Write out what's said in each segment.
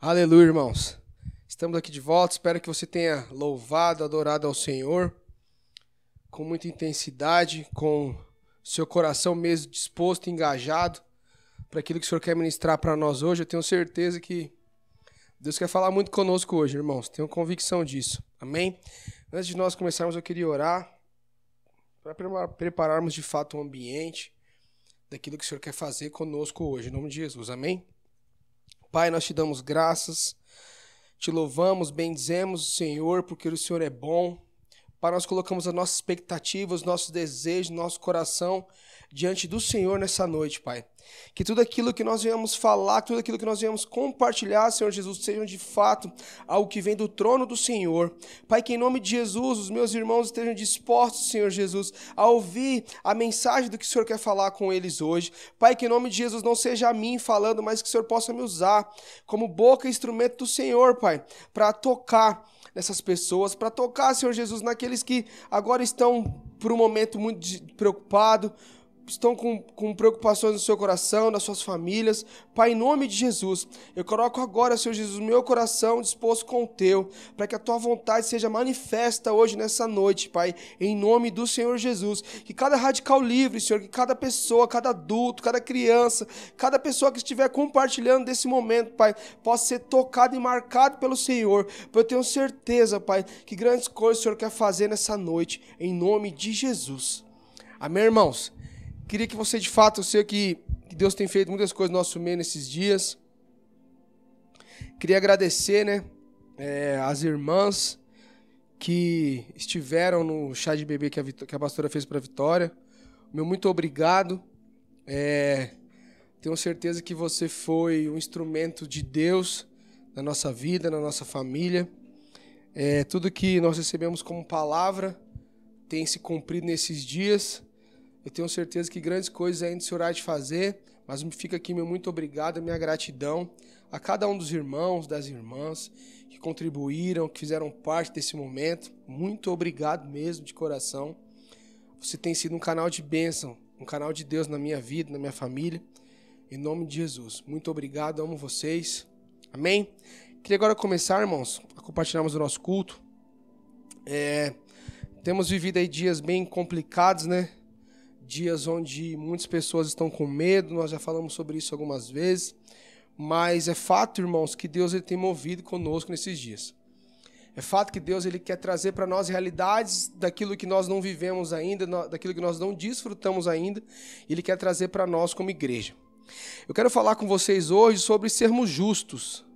Aleluia, irmãos. Estamos aqui de volta. Espero que você tenha louvado, adorado ao Senhor com muita intensidade, com seu coração mesmo disposto, engajado para aquilo que o Senhor quer ministrar para nós hoje. Eu tenho certeza que Deus quer falar muito conosco hoje, irmãos. Tenho convicção disso. Amém? Antes de nós começarmos, eu queria orar para prepararmos de fato o um ambiente daquilo que o Senhor quer fazer conosco hoje, em nome de Jesus. Amém? Pai, nós te damos graças, te louvamos, bendizemos o Senhor, porque o Senhor é bom. Pai, nós colocamos as nossas expectativas, nossos desejos, nosso coração diante do Senhor nessa noite, Pai. Que tudo aquilo que nós viemos falar, tudo aquilo que nós viemos compartilhar, Senhor Jesus, sejam de fato algo que vem do trono do Senhor. Pai, que em nome de Jesus, os meus irmãos estejam dispostos, Senhor Jesus, a ouvir a mensagem do que o Senhor quer falar com eles hoje. Pai, que em nome de Jesus não seja a mim falando, mas que o Senhor possa me usar como boca e instrumento do Senhor, Pai, para tocar nessas pessoas, para tocar, Senhor Jesus, naqueles que agora estão por um momento muito preocupado, estão com, com preocupações no seu coração, nas suas famílias. Pai, em nome de Jesus, eu coloco agora, Senhor Jesus, meu coração disposto com o teu, para que a tua vontade seja manifesta hoje nessa noite, Pai, em nome do Senhor Jesus. Que cada radical livre, Senhor, que cada pessoa, cada adulto, cada criança, cada pessoa que estiver compartilhando desse momento, Pai, possa ser tocado e marcado pelo Senhor. Porque eu tenho certeza, Pai, que grandes coisas o Senhor quer fazer nessa noite, em nome de Jesus. Amém, irmãos? Queria que você, de fato, eu sei que, Deus tem feito muitas coisas no nosso meio nesses dias. Queria agradecer, né, é, as irmãs que estiveram no chá de bebê que a, que a pastora fez para a Vitória. Meu muito obrigado. É, tenho certeza que você foi um instrumento de Deus na nossa vida, na nossa família. É, tudo que nós recebemos como palavra tem se cumprido nesses dias. Eu tenho certeza que grandes coisas ainda se orar de fazer, mas fica aqui meu muito obrigado, minha gratidão a cada um dos irmãos, das irmãs que contribuíram, que fizeram parte desse momento. Muito obrigado mesmo de coração. Você tem sido um canal de bênção, um canal de Deus na minha vida, na minha família. Em nome de Jesus. Muito obrigado, amo vocês. Amém? Queria agora começar, irmãos, a compartilharmos o nosso culto. É, temos vivido aí dias bem complicados, né? Dias onde muitas pessoas estão com medo, nós já falamos sobre isso algumas vezes, mas é fato, irmãos, que Deus ele tem movido conosco nesses dias. É fato que Deus ele quer trazer para nós realidades daquilo que nós não vivemos ainda, daquilo que nós não desfrutamos ainda, ele quer trazer para nós como igreja. Eu quero falar com vocês hoje sobre sermos justos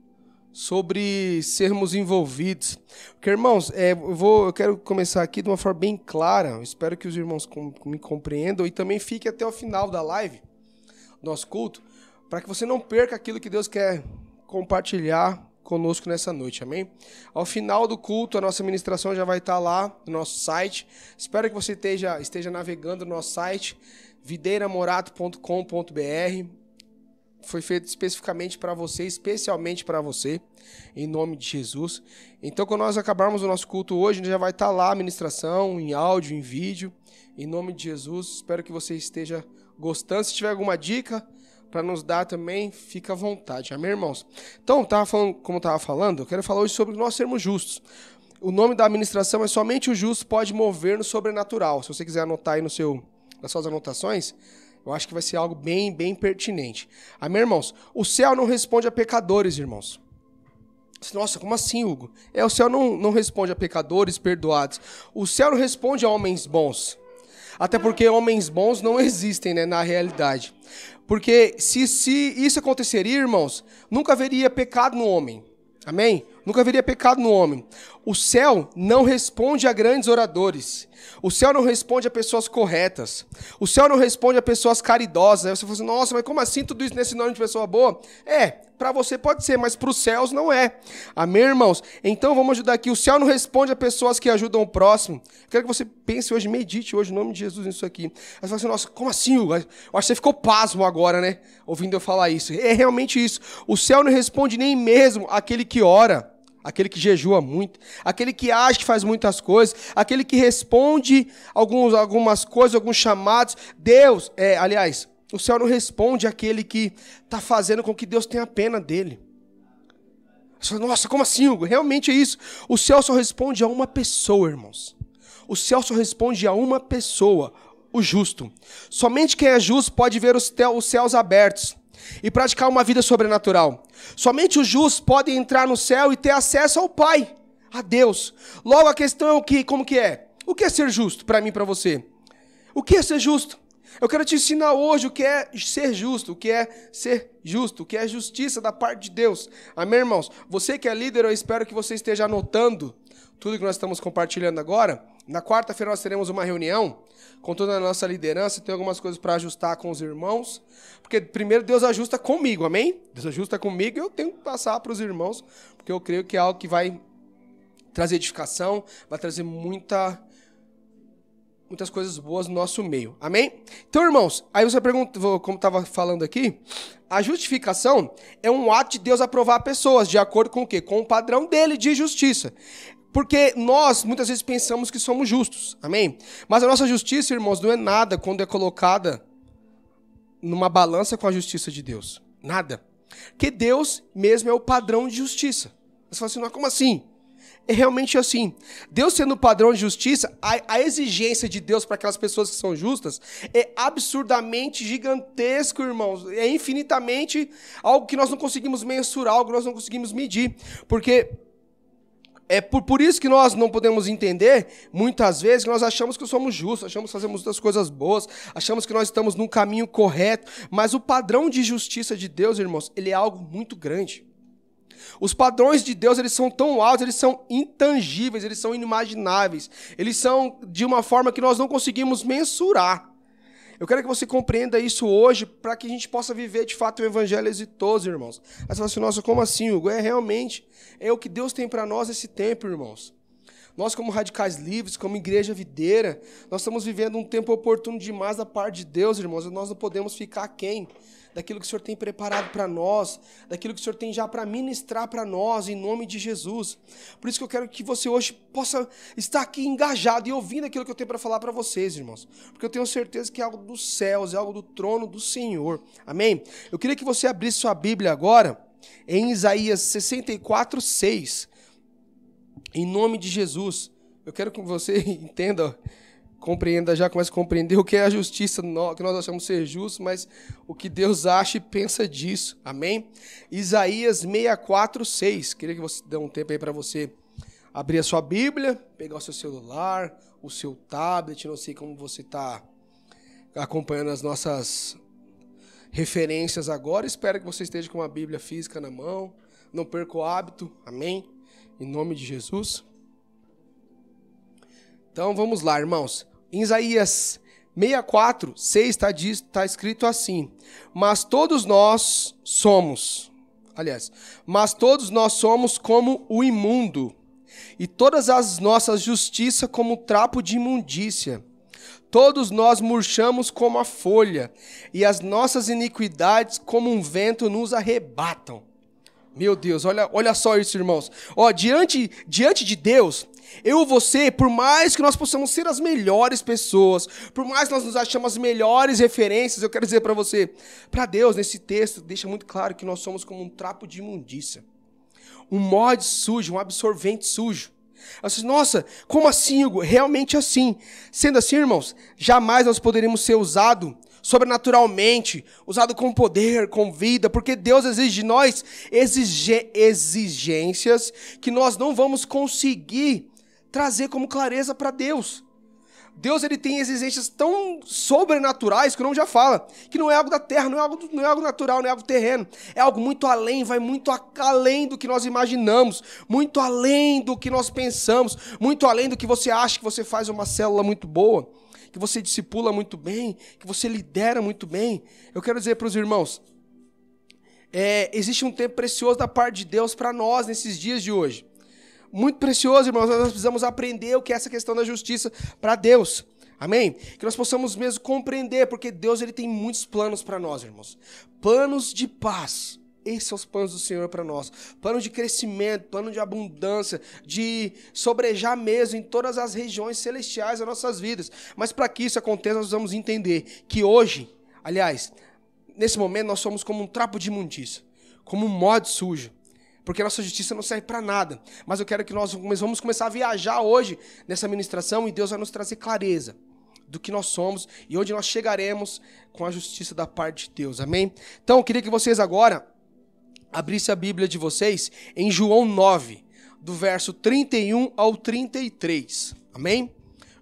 sobre sermos envolvidos. Porque, irmãos, é, eu, vou, eu quero começar aqui de uma forma bem clara. Espero que os irmãos com, me compreendam e também fique até o final da live, nosso culto, para que você não perca aquilo que Deus quer compartilhar conosco nessa noite, amém? Ao final do culto, a nossa ministração já vai estar lá no nosso site. Espero que você esteja, esteja navegando no nosso site, videiramorato.com.br foi feito especificamente para você, especialmente para você, em nome de Jesus. Então, quando nós acabarmos o nosso culto hoje, já vai estar tá lá a ministração, em áudio, em vídeo, em nome de Jesus. Espero que você esteja gostando. Se tiver alguma dica para nos dar também, fica à vontade. Amém, irmãos? Então, tava falando, como eu estava falando, eu quero falar hoje sobre nós sermos justos. O nome da administração é Somente o Justo Pode Mover no Sobrenatural. Se você quiser anotar aí no seu, nas suas anotações, eu acho que vai ser algo bem, bem pertinente. Amém, irmãos? O céu não responde a pecadores, irmãos. Nossa, como assim, Hugo? É, o céu não, não responde a pecadores perdoados. O céu não responde a homens bons. Até porque homens bons não existem né, na realidade. Porque se, se isso aconteceria, irmãos, nunca haveria pecado no homem. Amém? Nunca haveria pecado no homem. O céu não responde a grandes oradores. O céu não responde a pessoas corretas. O céu não responde a pessoas caridosas. Aí você fala assim, nossa, mas como assim tudo isso nesse nome de pessoa boa? É, para você pode ser, mas para os céus não é. Amém, irmãos? Então vamos ajudar aqui. O céu não responde a pessoas que ajudam o próximo. Eu quero que você pense hoje, medite hoje, em nome de Jesus, nisso aqui. Aí você fala assim, nossa, como assim? Eu acho que você ficou pasmo agora, né? Ouvindo eu falar isso. É realmente isso. O céu não responde nem mesmo aquele que ora aquele que jejua muito, aquele que acha que faz muitas coisas, aquele que responde alguns, algumas coisas, alguns chamados. Deus, é, aliás, o céu não responde àquele que está fazendo com que Deus tenha pena dele. Você fala, Nossa, como assim, Hugo? Realmente é isso. O céu só responde a uma pessoa, irmãos. O céu só responde a uma pessoa, o justo. Somente quem é justo pode ver os, os céus abertos e praticar uma vida sobrenatural. Somente os justos podem entrar no céu e ter acesso ao Pai, a Deus. Logo a questão é o que, como que é? O que é ser justo para mim e para você? O que é ser justo? Eu quero te ensinar hoje o que é ser justo, o que é ser justo, o que é justiça da parte de Deus. Amém, irmãos? Você que é líder, eu espero que você esteja anotando tudo que nós estamos compartilhando agora. Na quarta-feira nós teremos uma reunião com toda a nossa liderança, tem algumas coisas para ajustar com os irmãos, porque primeiro Deus ajusta comigo, amém? Deus ajusta comigo e eu tenho que passar para os irmãos, porque eu creio que é algo que vai trazer edificação, vai trazer muita muitas coisas boas no nosso meio. Amém? Então, irmãos, aí você pergunta, como estava falando aqui, a justificação é um ato de Deus aprovar pessoas de acordo com o quê? Com o padrão dele de justiça. Porque nós muitas vezes pensamos que somos justos. Amém? Mas a nossa justiça, irmãos, não é nada quando é colocada numa balança com a justiça de Deus. Nada. Porque Deus mesmo é o padrão de justiça. Você fala assim, como assim? é realmente assim. Deus sendo o padrão de justiça, a, a exigência de Deus para aquelas pessoas que são justas é absurdamente gigantesco, irmãos. É infinitamente algo que nós não conseguimos mensurar, algo que nós não conseguimos medir. Porque é por, por isso que nós não podemos entender, muitas vezes, que nós achamos que somos justos, achamos que fazemos muitas coisas boas, achamos que nós estamos num caminho correto, mas o padrão de justiça de Deus, irmãos, ele é algo muito grande. Os padrões de Deus, eles são tão altos, eles são intangíveis, eles são inimagináveis. Eles são de uma forma que nós não conseguimos mensurar. Eu quero que você compreenda isso hoje para que a gente possa viver de fato o evangelho exitoso, irmãos. Aí você fala assim, nossa, como assim, Hugo? É realmente, é o que Deus tem para nós esse tempo, irmãos. Nós, como radicais livres, como igreja videira, nós estamos vivendo um tempo oportuno demais da parte de Deus, irmãos. Nós não podemos ficar quem daquilo que o Senhor tem preparado para nós, daquilo que o Senhor tem já para ministrar para nós, em nome de Jesus. Por isso que eu quero que você hoje possa estar aqui engajado e ouvindo aquilo que eu tenho para falar para vocês, irmãos. Porque eu tenho certeza que é algo dos céus, é algo do trono do Senhor. Amém? Eu queria que você abrisse sua Bíblia agora em Isaías 64, 6. Em nome de Jesus. Eu quero que você entenda compreenda, já começa a compreender o que é a justiça, que nós achamos ser justo, mas o que Deus acha e pensa disso. Amém? Isaías 64, 6. Queria que você dê um tempo aí para você abrir a sua Bíblia, pegar o seu celular, o seu tablet, não sei como você está acompanhando as nossas referências agora. Espero que você esteja com a Bíblia física na mão. Não perca o hábito. Amém? Em nome de Jesus. Então vamos lá, irmãos. Em Isaías 64, 6 está tá escrito assim: Mas todos nós somos, aliás, mas todos nós somos como o imundo, e todas as nossas justiças como trapo de imundícia. Todos nós murchamos como a folha, e as nossas iniquidades como um vento nos arrebatam. Meu Deus, olha, olha só isso, irmãos. Ó, diante, diante de Deus, eu e você, por mais que nós possamos ser as melhores pessoas, por mais que nós nos achamos as melhores referências, eu quero dizer para você, para Deus, nesse texto, deixa muito claro que nós somos como um trapo de imundícia. Um mod sujo, um absorvente sujo. Disse, nossa, como assim, Hugo? Realmente assim. Sendo assim, irmãos, jamais nós poderíamos ser usados sobrenaturalmente, usado com poder, com vida, porque Deus exige de nós exigências que nós não vamos conseguir trazer como clareza para Deus. Deus ele tem exigências tão sobrenaturais que o nome já fala, que não é algo da terra, não é algo, não é algo natural, não é algo terreno. É algo muito além, vai muito além do que nós imaginamos, muito além do que nós pensamos, muito além do que você acha que você faz uma célula muito boa, que você discipula muito bem, que você lidera muito bem. Eu quero dizer para os irmãos, é, existe um tempo precioso da parte de Deus para nós nesses dias de hoje muito precioso, irmãos. Nós precisamos aprender o que é essa questão da justiça para Deus. Amém? Que nós possamos mesmo compreender, porque Deus ele tem muitos planos para nós, irmãos. Planos de paz. Esses são os planos do Senhor para nós. Plano de crescimento, plano de abundância, de sobrejar mesmo em todas as regiões celestiais das nossas vidas. Mas para que isso aconteça, nós vamos entender que hoje, aliás, nesse momento, nós somos como um trapo de imundícia, como um mod sujo porque nossa justiça não serve para nada. Mas eu quero que nós vamos começar a viajar hoje nessa ministração e Deus vai nos trazer clareza do que nós somos e onde nós chegaremos com a justiça da parte de Deus. Amém? Então, eu queria que vocês agora abrissem a Bíblia de vocês em João 9, do verso 31 ao 33. Amém?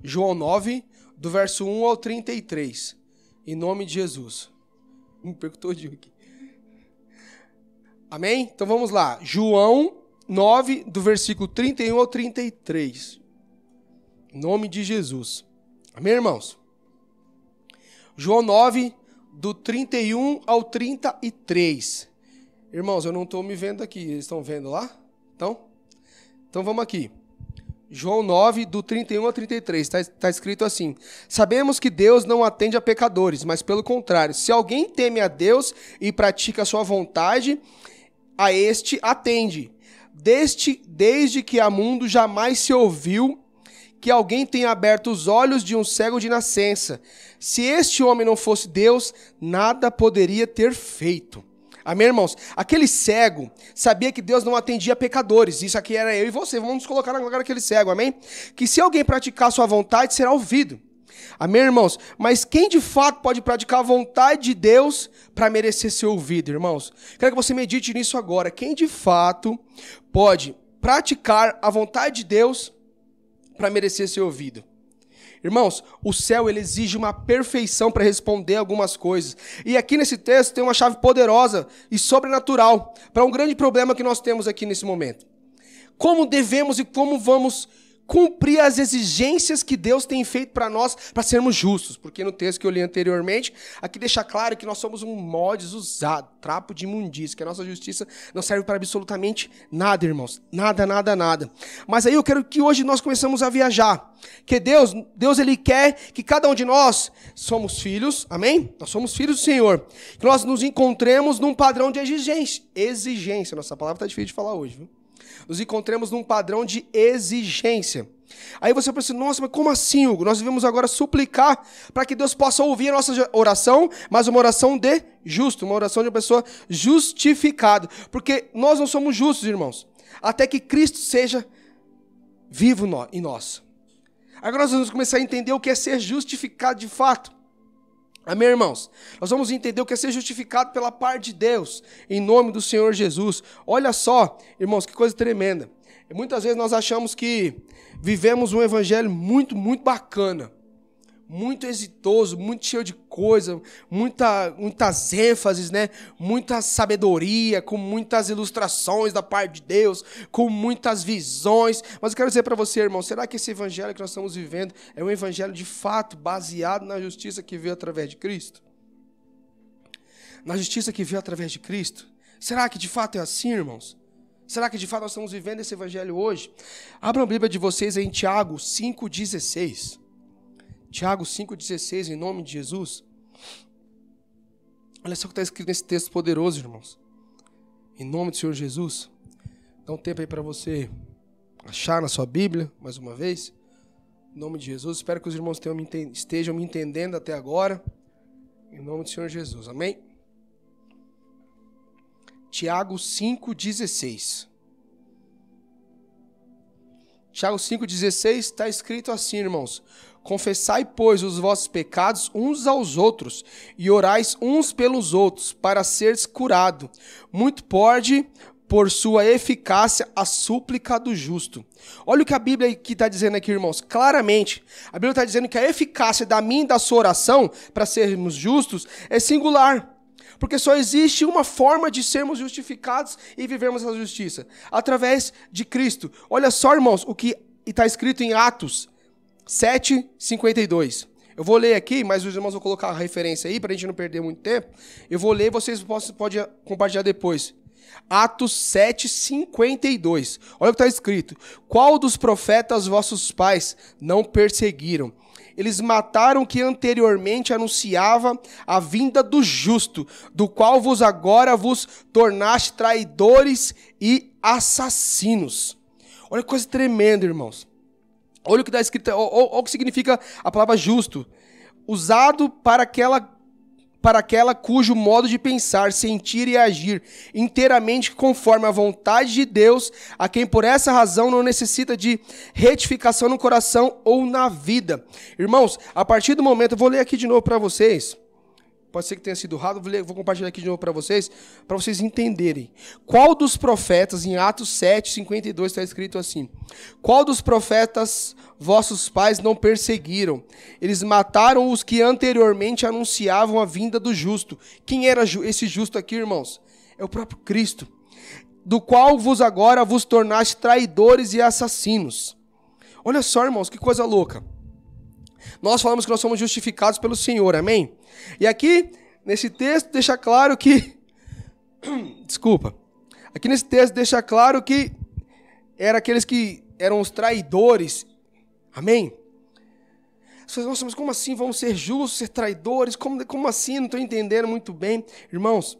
João 9, do verso 1 ao 33. Em nome de Jesus. Me perguntou de aqui. Amém? Então vamos lá. João 9, do versículo 31 ao 33. Em nome de Jesus. Amém, irmãos? João 9, do 31 ao 33. Irmãos, eu não estou me vendo aqui. Eles estão vendo lá? Então? Então vamos aqui. João 9, do 31 ao 33, está tá escrito assim: Sabemos que Deus não atende a pecadores, mas pelo contrário, se alguém teme a Deus e pratica a sua vontade, a este atende. Deste, desde que há mundo jamais se ouviu que alguém tenha aberto os olhos de um cego de nascença. Se este homem não fosse Deus, nada poderia ter feito. Amém, irmãos? Aquele cego sabia que Deus não atendia pecadores. Isso aqui era eu e você. Vamos nos colocar na lugar daquele cego, amém? Que se alguém praticar sua vontade, será ouvido. Amém, irmãos? Mas quem de fato pode praticar a vontade de Deus para merecer ser ouvido, irmãos? Quero que você medite nisso agora. Quem de fato pode praticar a vontade de Deus para merecer ser ouvido? Irmãos, o céu ele exige uma perfeição para responder algumas coisas. E aqui nesse texto tem uma chave poderosa e sobrenatural para um grande problema que nós temos aqui nesse momento. Como devemos e como vamos cumprir as exigências que Deus tem feito para nós para sermos justos. Porque no texto que eu li anteriormente, aqui deixa claro que nós somos um mods usado, trapo de imundícia, que a nossa justiça não serve para absolutamente nada, irmãos. Nada, nada, nada. Mas aí eu quero que hoje nós começamos a viajar. Que Deus, Deus ele quer que cada um de nós somos filhos, amém? Nós somos filhos do Senhor. Que nós nos encontremos num padrão de exigência. Exigência, nossa palavra está difícil de falar hoje, viu? Nos encontremos num padrão de exigência. Aí você pensa, nossa, mas como assim, Hugo? Nós devemos agora suplicar para que Deus possa ouvir a nossa oração, mas uma oração de justo, uma oração de uma pessoa justificada. Porque nós não somos justos, irmãos, até que Cristo seja vivo em nós. Agora nós vamos começar a entender o que é ser justificado de fato. Amém, irmãos? Nós vamos entender o que é ser justificado pela parte de Deus, em nome do Senhor Jesus. Olha só, irmãos, que coisa tremenda. muitas vezes nós achamos que vivemos um evangelho muito, muito bacana muito exitoso, muito cheio de coisa, muita, muitas ênfases, né? Muita sabedoria, com muitas ilustrações da parte de Deus, com muitas visões. Mas eu quero dizer para você, irmão, será que esse evangelho que nós estamos vivendo é um evangelho de fato baseado na justiça que veio através de Cristo? Na justiça que veio através de Cristo? Será que de fato é assim, irmãos? Será que de fato nós estamos vivendo esse evangelho hoje? Abram a Bíblia de vocês em Tiago 5,16. Tiago 5,16, em nome de Jesus. Olha só o que está escrito nesse texto poderoso, irmãos. Em nome do Senhor Jesus. Dá um tempo aí para você achar na sua Bíblia, mais uma vez. Em nome de Jesus. Espero que os irmãos tenham, estejam me entendendo até agora. Em nome do Senhor Jesus. Amém? Tiago 5,16. Tiago 5,16 está escrito assim, irmãos. Confessai, pois, os vossos pecados uns aos outros, e orais uns pelos outros, para seres curado. Muito pode, por sua eficácia, a súplica do justo. Olha o que a Bíblia está dizendo aqui, irmãos. Claramente, a Bíblia está dizendo que a eficácia da minha da sua oração, para sermos justos, é singular. Porque só existe uma forma de sermos justificados e vivermos a justiça: através de Cristo. Olha só, irmãos, o que está escrito em Atos 7,52. Eu vou ler aqui, mas os irmãos vão colocar a referência aí para a gente não perder muito tempo. Eu vou ler vocês podem compartilhar depois. Atos 7,52. Olha o que está escrito. Qual dos profetas vossos pais não perseguiram? Eles mataram que anteriormente anunciava a vinda do justo, do qual vos agora vos tornaste traidores e assassinos. Olha que coisa tremenda, irmãos. Olha o que está escrito, olha o que significa a palavra justo. Usado para aquela para aquela cujo modo de pensar, sentir e agir inteiramente conforme a vontade de Deus, a quem por essa razão não necessita de retificação no coração ou na vida. Irmãos, a partir do momento, eu vou ler aqui de novo para vocês. Pode ser que tenha sido errado, vou, compartilhar aqui de novo para vocês, para vocês entenderem. Qual dos profetas, em Atos 7, 52, está escrito assim: Qual dos profetas vossos pais não perseguiram? Eles mataram os que anteriormente anunciavam a vinda do justo. Quem era esse justo aqui, irmãos? É o próprio Cristo, do qual vos agora vos tornaste traidores e assassinos. Olha só, irmãos, que coisa louca. Nós falamos que nós somos justificados pelo Senhor, amém? E aqui, nesse texto, deixa claro que. Desculpa. Aqui nesse texto deixa claro que eram aqueles que eram os traidores. Amém? Vocês, nossa, mas como assim vamos ser justos, ser traidores? Como, como assim? Não estou entendendo muito bem. Irmãos,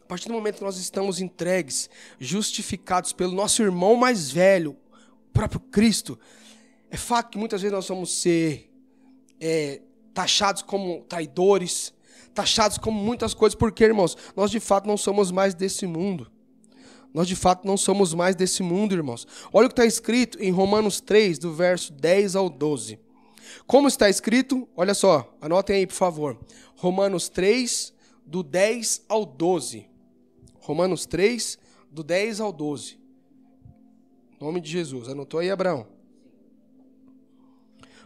a partir do momento que nós estamos entregues, justificados pelo nosso irmão mais velho, o próprio Cristo, é fato que muitas vezes nós vamos ser é, taxados como traidores, taxados como muitas coisas, porque, irmãos, nós de fato não somos mais desse mundo. Nós de fato não somos mais desse mundo, irmãos. Olha o que está escrito em Romanos 3, do verso 10 ao 12. Como está escrito, olha só, anotem aí, por favor. Romanos 3, do 10 ao 12. Romanos 3, do 10 ao 12. Em nome de Jesus. Anotou aí, Abraão?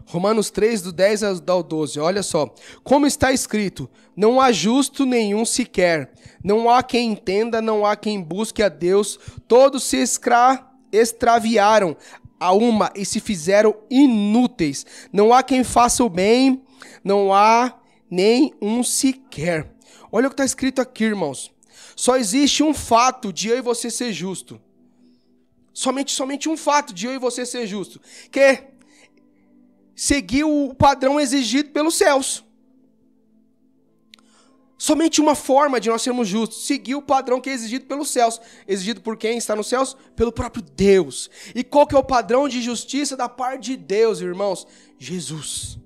Romanos 3, do 10 ao 12, olha só. Como está escrito: Não há justo nenhum sequer, não há quem entenda, não há quem busque a Deus, todos se escra extraviaram a uma e se fizeram inúteis. Não há quem faça o bem, não há nem um sequer. Olha o que está escrito aqui, irmãos. Só existe um fato de eu e você ser justo. Somente, somente um fato de eu e você ser justo. Que seguir o padrão exigido pelos céus. Somente uma forma de nós sermos justos, seguir o padrão que é exigido pelos céus. Exigido por quem está nos céus? Pelo próprio Deus. E qual que é o padrão de justiça da parte de Deus, irmãos? Jesus.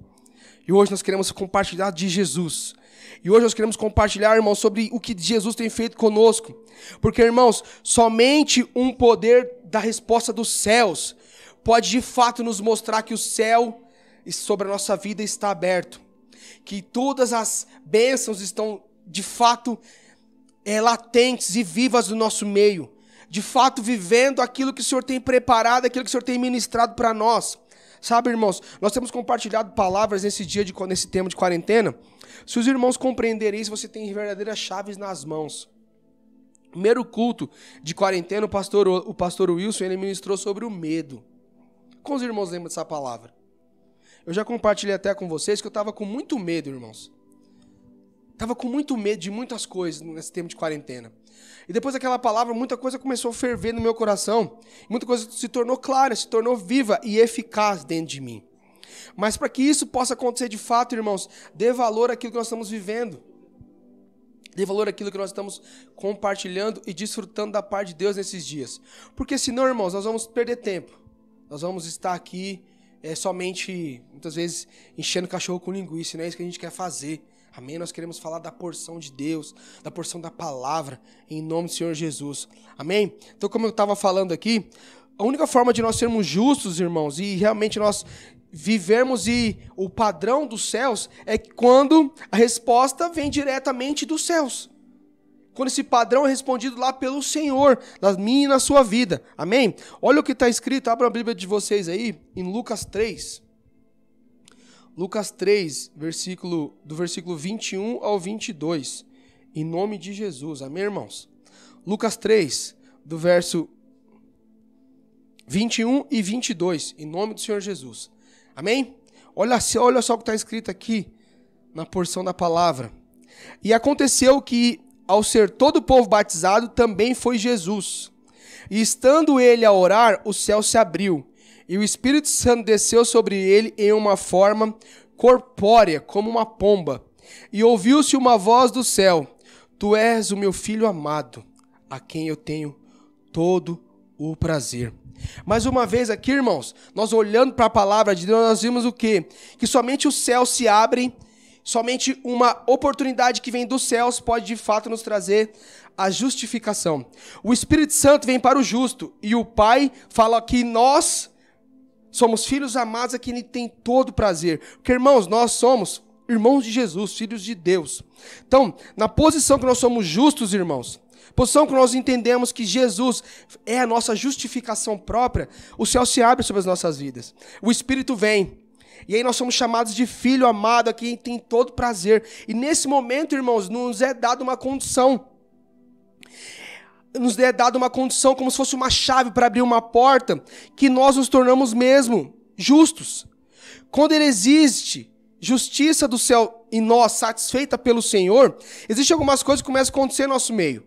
E hoje nós queremos compartilhar de Jesus. E hoje nós queremos compartilhar, irmãos, sobre o que Jesus tem feito conosco. Porque, irmãos, somente um poder da resposta dos céus pode de fato nos mostrar que o céu sobre a nossa vida está aberto. Que todas as bênçãos estão de fato é, latentes e vivas no nosso meio. De fato, vivendo aquilo que o Senhor tem preparado, aquilo que o Senhor tem ministrado para nós. Sabe, irmãos, nós temos compartilhado palavras nesse dia, de, nesse tema de quarentena. Se os irmãos compreenderem isso, você tem verdadeiras chaves nas mãos. Primeiro culto de quarentena, o pastor, o pastor Wilson ele ministrou sobre o medo. Como os irmãos lembram dessa palavra? Eu já compartilhei até com vocês que eu estava com muito medo, irmãos. Tava com muito medo de muitas coisas nesse tempo de quarentena. E depois daquela palavra, muita coisa começou a ferver no meu coração. Muita coisa se tornou clara, se tornou viva e eficaz dentro de mim. Mas para que isso possa acontecer de fato, irmãos, dê valor àquilo que nós estamos vivendo. Dê valor àquilo que nós estamos compartilhando e desfrutando da parte de Deus nesses dias. Porque senão, irmãos, nós vamos perder tempo. Nós vamos estar aqui é, somente, muitas vezes, enchendo o cachorro com linguiça. Não é isso que a gente quer fazer. Amém? Nós queremos falar da porção de Deus, da porção da palavra, em nome do Senhor Jesus. Amém? Então, como eu estava falando aqui, a única forma de nós sermos justos, irmãos, e realmente nós vivermos e o padrão dos céus é quando a resposta vem diretamente dos céus quando esse padrão é respondido lá pelo Senhor, na minha e na sua vida. Amém? Olha o que está escrito, abra a Bíblia de vocês aí, em Lucas 3. Lucas 3, versículo, do versículo 21 ao 22. Em nome de Jesus. Amém, irmãos? Lucas 3, do verso 21 e 22. Em nome do Senhor Jesus. Amém? Olha, olha só o que está escrito aqui na porção da palavra. E aconteceu que ao ser todo o povo batizado, também foi Jesus. E estando ele a orar, o céu se abriu, e o Espírito Santo desceu sobre ele em uma forma corpórea, como uma pomba. E ouviu-se uma voz do céu: Tu és o meu filho amado, a quem eu tenho todo o prazer. Mais uma vez aqui, irmãos, nós olhando para a palavra de Deus, nós vimos o quê? Que somente os céus se abrem Somente uma oportunidade que vem dos céus pode de fato nos trazer a justificação. O Espírito Santo vem para o justo e o Pai fala que nós somos filhos amados a quem ele tem todo prazer. Porque, irmãos, nós somos irmãos de Jesus, filhos de Deus. Então, na posição que nós somos justos, irmãos, posição que nós entendemos que Jesus é a nossa justificação própria, o céu se abre sobre as nossas vidas. O Espírito vem. E aí nós somos chamados de filho amado, a quem tem todo prazer. E nesse momento, irmãos, nos é dada uma condição. Nos é dada uma condição como se fosse uma chave para abrir uma porta, que nós nos tornamos mesmo justos. Quando ele existe justiça do céu em nós, satisfeita pelo Senhor, existem algumas coisas que começam a acontecer no nosso meio.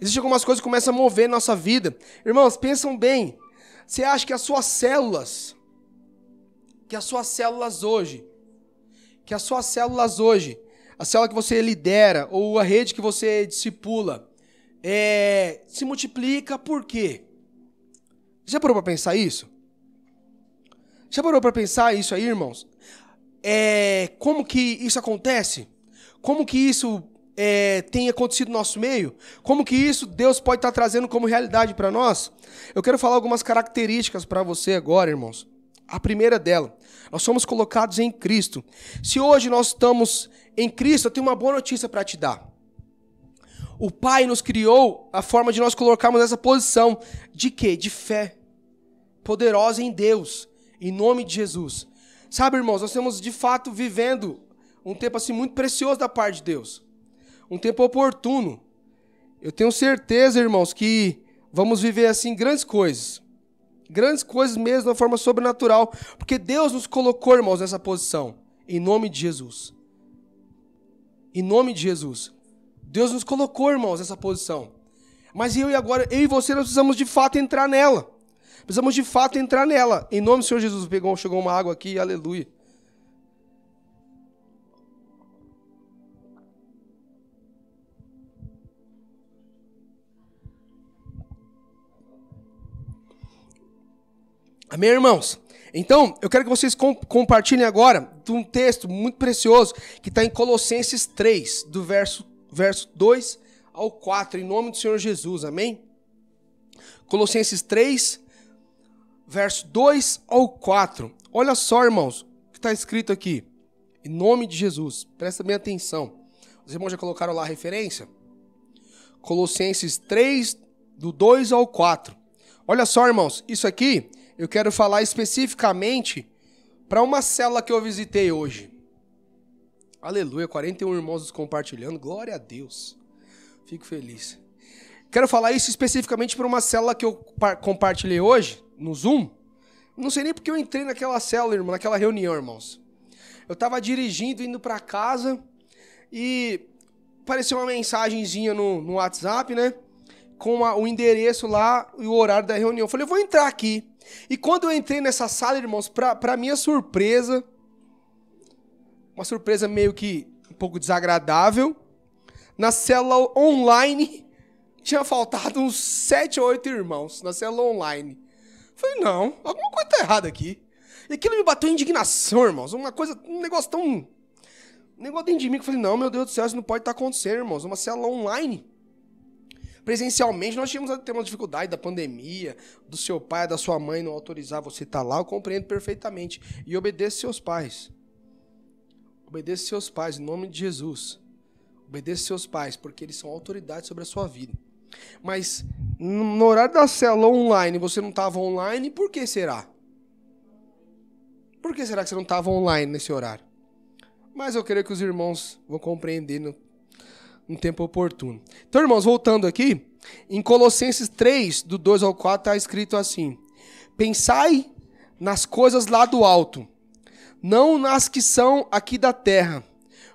Existem algumas coisas que começam a mover nossa vida. Irmãos, pensam bem. Você acha que as suas células, que as suas células hoje, que as suas células hoje, a célula que você lidera ou a rede que você discipula, é, se multiplica por quê? Já parou para pensar isso? Já parou para pensar isso aí, irmãos? É, como que isso acontece? Como que isso é, tem acontecido no nosso meio? Como que isso Deus pode estar trazendo como realidade para nós? Eu quero falar algumas características para você agora, irmãos. A primeira dela, nós somos colocados em Cristo. Se hoje nós estamos em Cristo, eu tenho uma boa notícia para te dar. O Pai nos criou a forma de nós colocarmos essa posição de quê? De fé poderosa em Deus, em nome de Jesus. Sabe, irmãos, nós estamos de fato vivendo um tempo assim muito precioso da parte de Deus. Um tempo oportuno. Eu tenho certeza, irmãos, que vamos viver assim grandes coisas grandes coisas mesmo de uma forma sobrenatural, porque Deus nos colocou, irmãos, nessa posição, em nome de Jesus. Em nome de Jesus. Deus nos colocou, irmãos, nessa posição. Mas eu e agora, eu e você, nós precisamos de fato entrar nela. Precisamos de fato entrar nela. Em nome do Senhor Jesus, pegou, chegou uma água aqui, aleluia. Amém, irmãos? Então, eu quero que vocês compartilhem agora de um texto muito precioso que está em Colossenses 3, do verso, verso 2 ao 4, em nome do Senhor Jesus, amém? Colossenses 3, verso 2 ao 4. Olha só, irmãos, o que está escrito aqui. Em nome de Jesus, presta bem atenção. Os irmãos já colocaram lá a referência? Colossenses 3, do 2 ao 4. Olha só, irmãos, isso aqui eu quero falar especificamente para uma célula que eu visitei hoje. Aleluia, 41 irmãos compartilhando, glória a Deus. Fico feliz. Quero falar isso especificamente para uma célula que eu compartilhei hoje, no Zoom. Não sei nem porque eu entrei naquela célula, irmão, naquela reunião, irmãos. Eu estava dirigindo, indo para casa e apareceu uma mensagenzinha no, no WhatsApp, né? Com a, o endereço lá e o horário da reunião. Eu falei, eu vou entrar aqui. E quando eu entrei nessa sala, irmãos, para minha surpresa, uma surpresa meio que um pouco desagradável, na célula online tinha faltado uns sete ou oito irmãos na célula online. Falei, não, alguma coisa tá errada aqui. E aquilo me bateu indignação, irmãos. Uma coisa, um negócio tão. Um negócio dentro de mim que eu falei, não, meu Deus do céu, isso não pode estar tá acontecendo, irmãos. Uma célula online presencialmente, nós tínhamos ter uma dificuldade da pandemia, do seu pai, da sua mãe não autorizar você estar lá, eu compreendo perfeitamente. E obedeça seus pais. Obedeça seus pais, em nome de Jesus. Obedeça seus pais, porque eles são autoridade sobre a sua vida. Mas no horário da célula online, você não estava online, por que será? Por que será que você não estava online nesse horário? Mas eu creio que os irmãos vão compreender no um tempo oportuno. Então, irmãos, voltando aqui, em Colossenses 3, do 2 ao 4, está escrito assim: Pensai nas coisas lá do alto, não nas que são aqui da terra,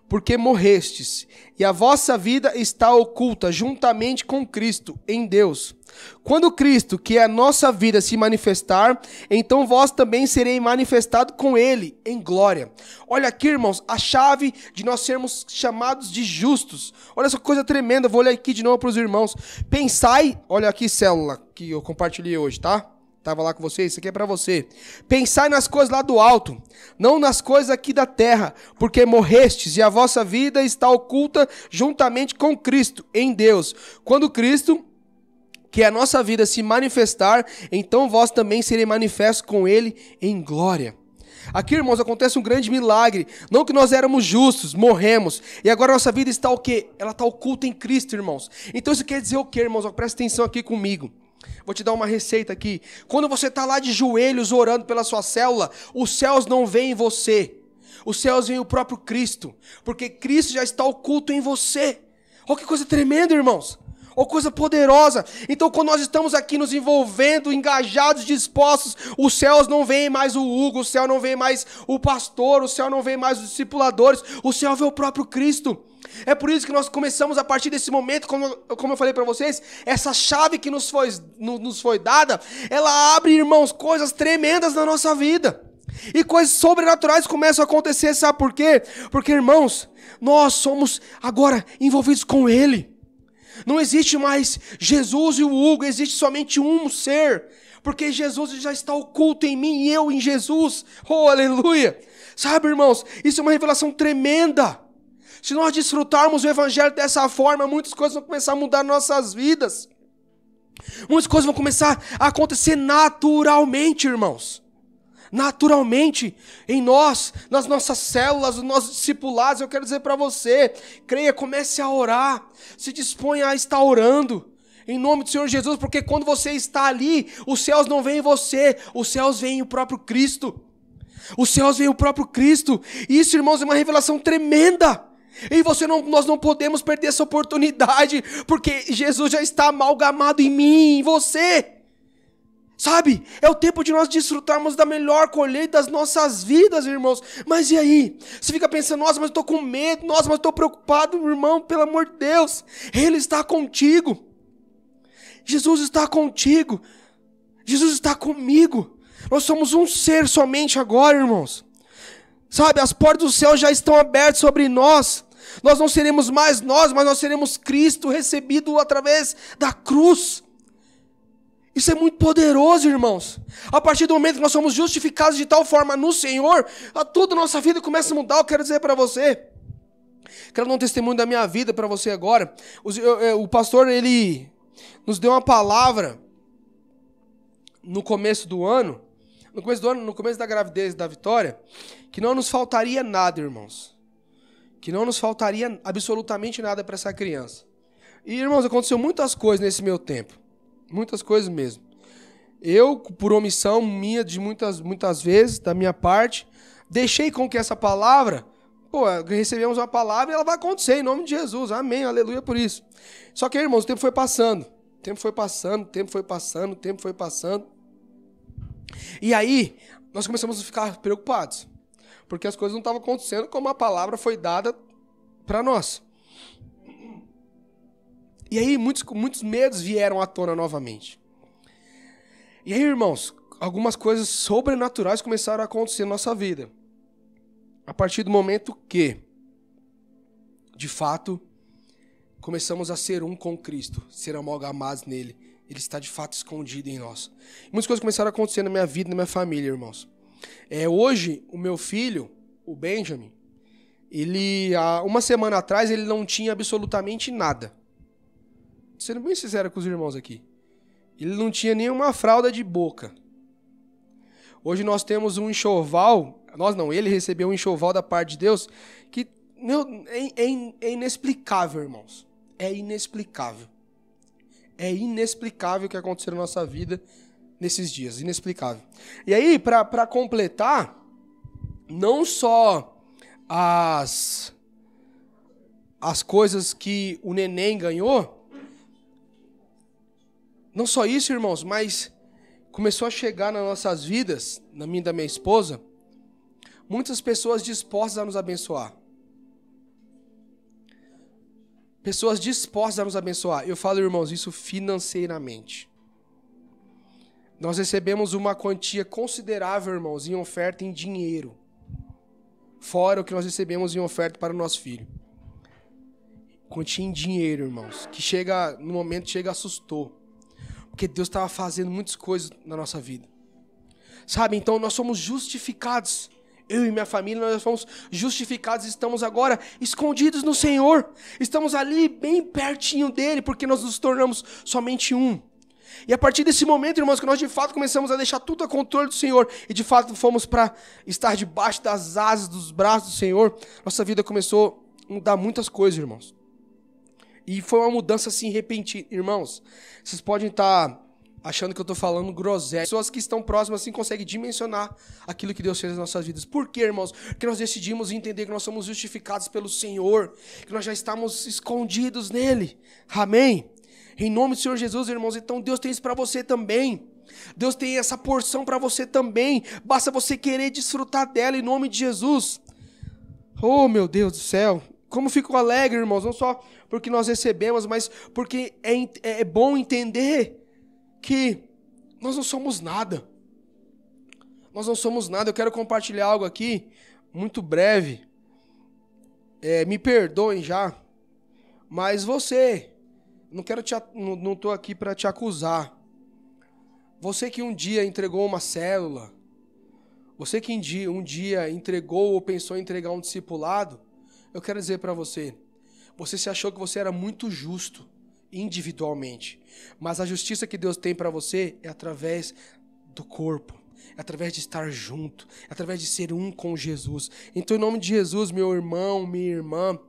porque morrestes, e a vossa vida está oculta juntamente com Cristo em Deus. Quando Cristo, que é a nossa vida, se manifestar, então vós também sereis manifestado com ele em glória. Olha aqui, irmãos, a chave de nós sermos chamados de justos. Olha essa coisa tremenda, vou olhar aqui de novo para os irmãos. Pensai, olha aqui, célula que eu compartilhei hoje, tá? Tava lá com vocês, isso aqui é para você. Pensai nas coisas lá do alto, não nas coisas aqui da terra, porque morrestes e a vossa vida está oculta juntamente com Cristo em Deus. Quando Cristo, que é a nossa vida, se manifestar, então vós também serei manifestos com ele em glória. Aqui, irmãos, acontece um grande milagre. Não que nós éramos justos, morremos. E agora nossa vida está o quê? Ela está oculta em Cristo, irmãos. Então isso quer dizer o quê, irmãos? Presta atenção aqui comigo. Vou te dar uma receita aqui. Quando você está lá de joelhos orando pela sua célula, os céus não veem você. Os céus veem o próprio Cristo. Porque Cristo já está oculto em você. Olha que coisa tremenda, irmãos. Olha coisa poderosa. Então, quando nós estamos aqui nos envolvendo, engajados, dispostos, os céus não veem mais o Hugo, o céu não vê mais o pastor, o céu não vê mais os discipuladores, o céu vê o próprio Cristo. É por isso que nós começamos a partir desse momento, como, como eu falei para vocês, essa chave que nos foi, nos foi dada, ela abre, irmãos, coisas tremendas na nossa vida. E coisas sobrenaturais começam a acontecer, sabe por quê? Porque, irmãos, nós somos agora envolvidos com Ele. Não existe mais Jesus e o Hugo, existe somente um ser. Porque Jesus já está oculto em mim e eu em Jesus. Oh, aleluia! Sabe, irmãos, isso é uma revelação tremenda. Se nós desfrutarmos o Evangelho dessa forma, muitas coisas vão começar a mudar nossas vidas. Muitas coisas vão começar a acontecer naturalmente, irmãos. Naturalmente, em nós, nas nossas células, nos nossos discipulados, eu quero dizer para você: creia, comece a orar, se disponha a estar orando, em nome do Senhor Jesus, porque quando você está ali, os céus não veem você, os céus veem o próprio Cristo. Os céus veem o próprio Cristo. Isso, irmãos, é uma revelação tremenda. E você não, nós não podemos perder essa oportunidade, porque Jesus já está amalgamado em mim, em você. Sabe? É o tempo de nós desfrutarmos da melhor colheita das nossas vidas, irmãos. Mas e aí? Você fica pensando, nossa, mas eu estou com medo, nossa, mas eu estou preocupado, irmão, pelo amor de Deus. Ele está contigo. Jesus está contigo. Jesus está comigo. Nós somos um ser somente agora, irmãos. Sabe, as portas do céu já estão abertas sobre nós. Nós não seremos mais nós, mas nós seremos Cristo recebido através da cruz. Isso é muito poderoso, irmãos. A partir do momento que nós somos justificados de tal forma no Senhor, a toda a nossa vida começa a mudar. Eu quero dizer para você. Quero dar um testemunho da minha vida para você agora. O pastor, ele nos deu uma palavra no começo do ano, no começo do ano, no começo da gravidez da Vitória, que não nos faltaria nada, irmãos que não nos faltaria absolutamente nada para essa criança. E, irmãos, aconteceu muitas coisas nesse meu tempo. Muitas coisas mesmo. Eu, por omissão minha de muitas, muitas vezes, da minha parte, deixei com que essa palavra, pô, recebemos uma palavra e ela vai acontecer em nome de Jesus. Amém, aleluia por isso. Só que, irmãos, o tempo foi passando. O tempo foi passando, o tempo foi passando, o tempo foi passando. E aí, nós começamos a ficar preocupados porque as coisas não estavam acontecendo como a palavra foi dada para nós. E aí muitos, muitos medos vieram à tona novamente. E aí, irmãos, algumas coisas sobrenaturais começaram a acontecer na nossa vida. A partir do momento que, de fato, começamos a ser um com Cristo, ser amalgamados nele. Ele está de fato escondido em nós. Muitas coisas começaram a acontecer na minha vida, na minha família, irmãos. É, hoje, o meu filho, o Benjamin, ele, há uma semana atrás, ele não tinha absolutamente nada. Sendo bem sincero com os irmãos aqui. Ele não tinha nenhuma fralda de boca. Hoje nós temos um enxoval, nós não, ele recebeu um enxoval da parte de Deus, que meu, é, é, é inexplicável, irmãos. É inexplicável. É inexplicável o que aconteceu na nossa vida nesses dias, inexplicável. E aí, para completar, não só as as coisas que o neném ganhou, não só isso, irmãos, mas começou a chegar nas nossas vidas, na minha e da minha esposa, muitas pessoas dispostas a nos abençoar. Pessoas dispostas a nos abençoar. Eu falo, irmãos, isso financeiramente. Nós recebemos uma quantia considerável, irmãos, em oferta em dinheiro. Fora o que nós recebemos em oferta para o nosso filho. Quantia em dinheiro, irmãos, que chega no momento chega assustou. Porque Deus estava fazendo muitas coisas na nossa vida. Sabe? Então nós somos justificados. Eu e minha família, nós fomos justificados, estamos agora escondidos no Senhor. Estamos ali bem pertinho dele, porque nós nos tornamos somente um. E a partir desse momento, irmãos, que nós de fato começamos a deixar tudo a controle do Senhor e de fato fomos para estar debaixo das asas, dos braços do Senhor, nossa vida começou a mudar muitas coisas, irmãos. E foi uma mudança assim repentina. Irmãos, vocês podem estar achando que eu estou falando groselha. Pessoas que estão próximas assim conseguem dimensionar aquilo que Deus fez nas nossas vidas. Por quê, irmãos? Porque nós decidimos entender que nós somos justificados pelo Senhor, que nós já estamos escondidos nele. Amém? Em nome do Senhor Jesus, irmãos. Então Deus tem isso para você também. Deus tem essa porção para você também. Basta você querer desfrutar dela em nome de Jesus. Oh, meu Deus do céu. Como fico alegre, irmãos, não só porque nós recebemos, mas porque é, é bom entender que nós não somos nada. Nós não somos nada. Eu quero compartilhar algo aqui, muito breve. É, me perdoem já, mas você, não quero te, não, não tô aqui para te acusar. Você que um dia entregou uma célula, você que um dia, um dia entregou ou pensou em entregar um discipulado, eu quero dizer para você, você se achou que você era muito justo individualmente. Mas a justiça que Deus tem para você é através do corpo, é através de estar junto, é através de ser um com Jesus. Então, em nome de Jesus, meu irmão, minha irmã,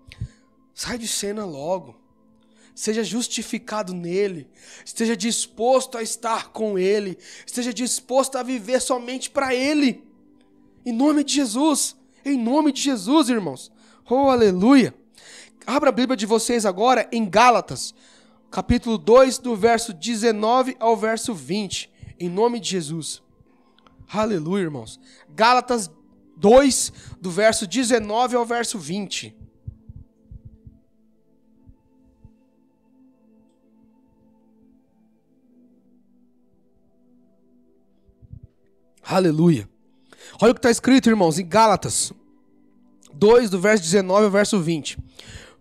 sai de cena logo. Seja justificado nele, esteja disposto a estar com ele, esteja disposto a viver somente para ele. Em nome de Jesus, em nome de Jesus, irmãos. Oh, aleluia. Abra a Bíblia de vocês agora em Gálatas, capítulo 2, do verso 19 ao verso 20, em nome de Jesus. Aleluia, irmãos. Gálatas 2, do verso 19 ao verso 20. Aleluia. Olha o que está escrito, irmãos, em Gálatas 2, do verso 19 ao verso 20.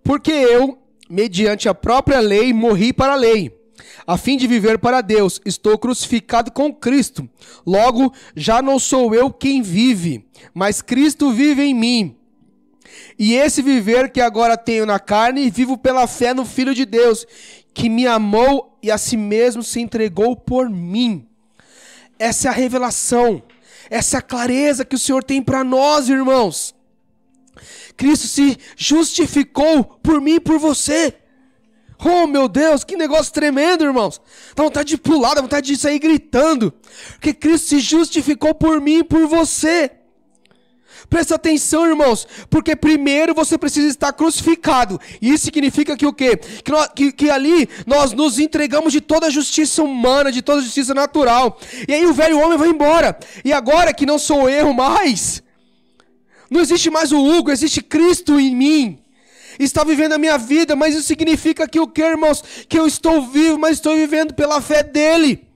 Porque eu, mediante a própria lei, morri para a lei, a fim de viver para Deus. Estou crucificado com Cristo. Logo, já não sou eu quem vive, mas Cristo vive em mim. E esse viver que agora tenho na carne, vivo pela fé no Filho de Deus, que me amou e a si mesmo se entregou por mim. Essa é a revelação, essa é a clareza que o Senhor tem para nós, irmãos. Cristo se justificou por mim e por você. Oh, meu Deus, que negócio tremendo, irmãos. Dá vontade de pular, dá vontade de sair gritando. Porque Cristo se justificou por mim e por você. Presta atenção, irmãos, porque primeiro você precisa estar crucificado. E isso significa que o quê? Que, nós, que, que, ali nós nos entregamos de toda a justiça humana, de toda a justiça natural. E aí o velho homem vai embora. E agora que não sou eu mais, não existe mais o Hugo, existe Cristo em mim. Está vivendo a minha vida, mas isso significa que o que, irmãos? Que eu estou vivo, mas estou vivendo pela fé dele.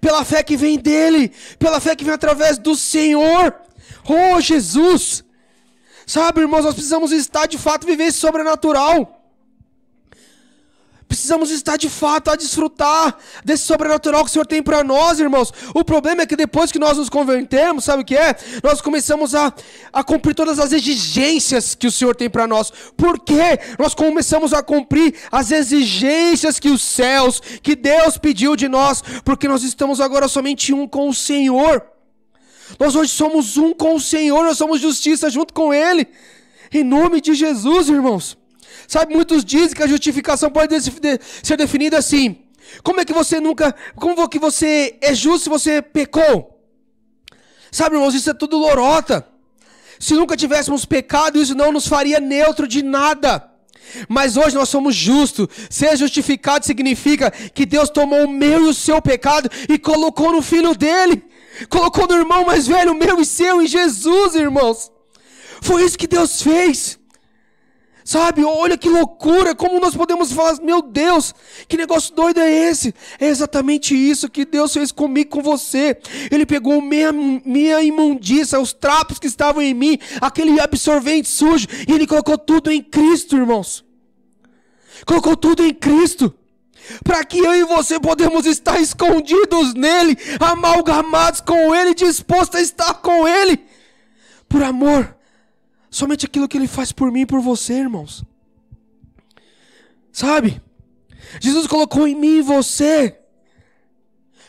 Pela fé que vem dele, pela fé que vem através do Senhor. Oh, Jesus! Sabe, irmãos, nós precisamos estar de fato viver esse sobrenatural. Precisamos estar de fato a desfrutar desse sobrenatural que o Senhor tem para nós, irmãos. O problema é que depois que nós nos convertemos, sabe o que é? Nós começamos a, a cumprir todas as exigências que o Senhor tem para nós. Por quê? Nós começamos a cumprir as exigências que os céus, que Deus pediu de nós, porque nós estamos agora somente um com o Senhor. Nós hoje somos um com o Senhor, nós somos justiça junto com Ele. Em nome de Jesus, irmãos. Sabe, muitos dizem que a justificação pode ser definida assim. Como é que você nunca. Como que você é justo se você pecou? Sabe, irmãos, isso é tudo lorota. Se nunca tivéssemos pecado, isso não nos faria neutro de nada. Mas hoje nós somos justos. Ser justificado significa que Deus tomou o meu e o seu pecado e colocou no filho dele. Colocou no irmão mais velho, meu e seu, em Jesus, irmãos. Foi isso que Deus fez. Sabe, olha que loucura, como nós podemos falar, meu Deus, que negócio doido é esse? É exatamente isso que Deus fez comigo, com você. Ele pegou minha, minha imundícia, os trapos que estavam em mim, aquele absorvente sujo, e Ele colocou tudo em Cristo, irmãos. Colocou tudo em Cristo. para que eu e você podemos estar escondidos nele, amalgamados com ele, dispostos a estar com ele, por amor, somente aquilo que ele faz por mim e por você, irmãos. Sabe? Jesus colocou em mim e você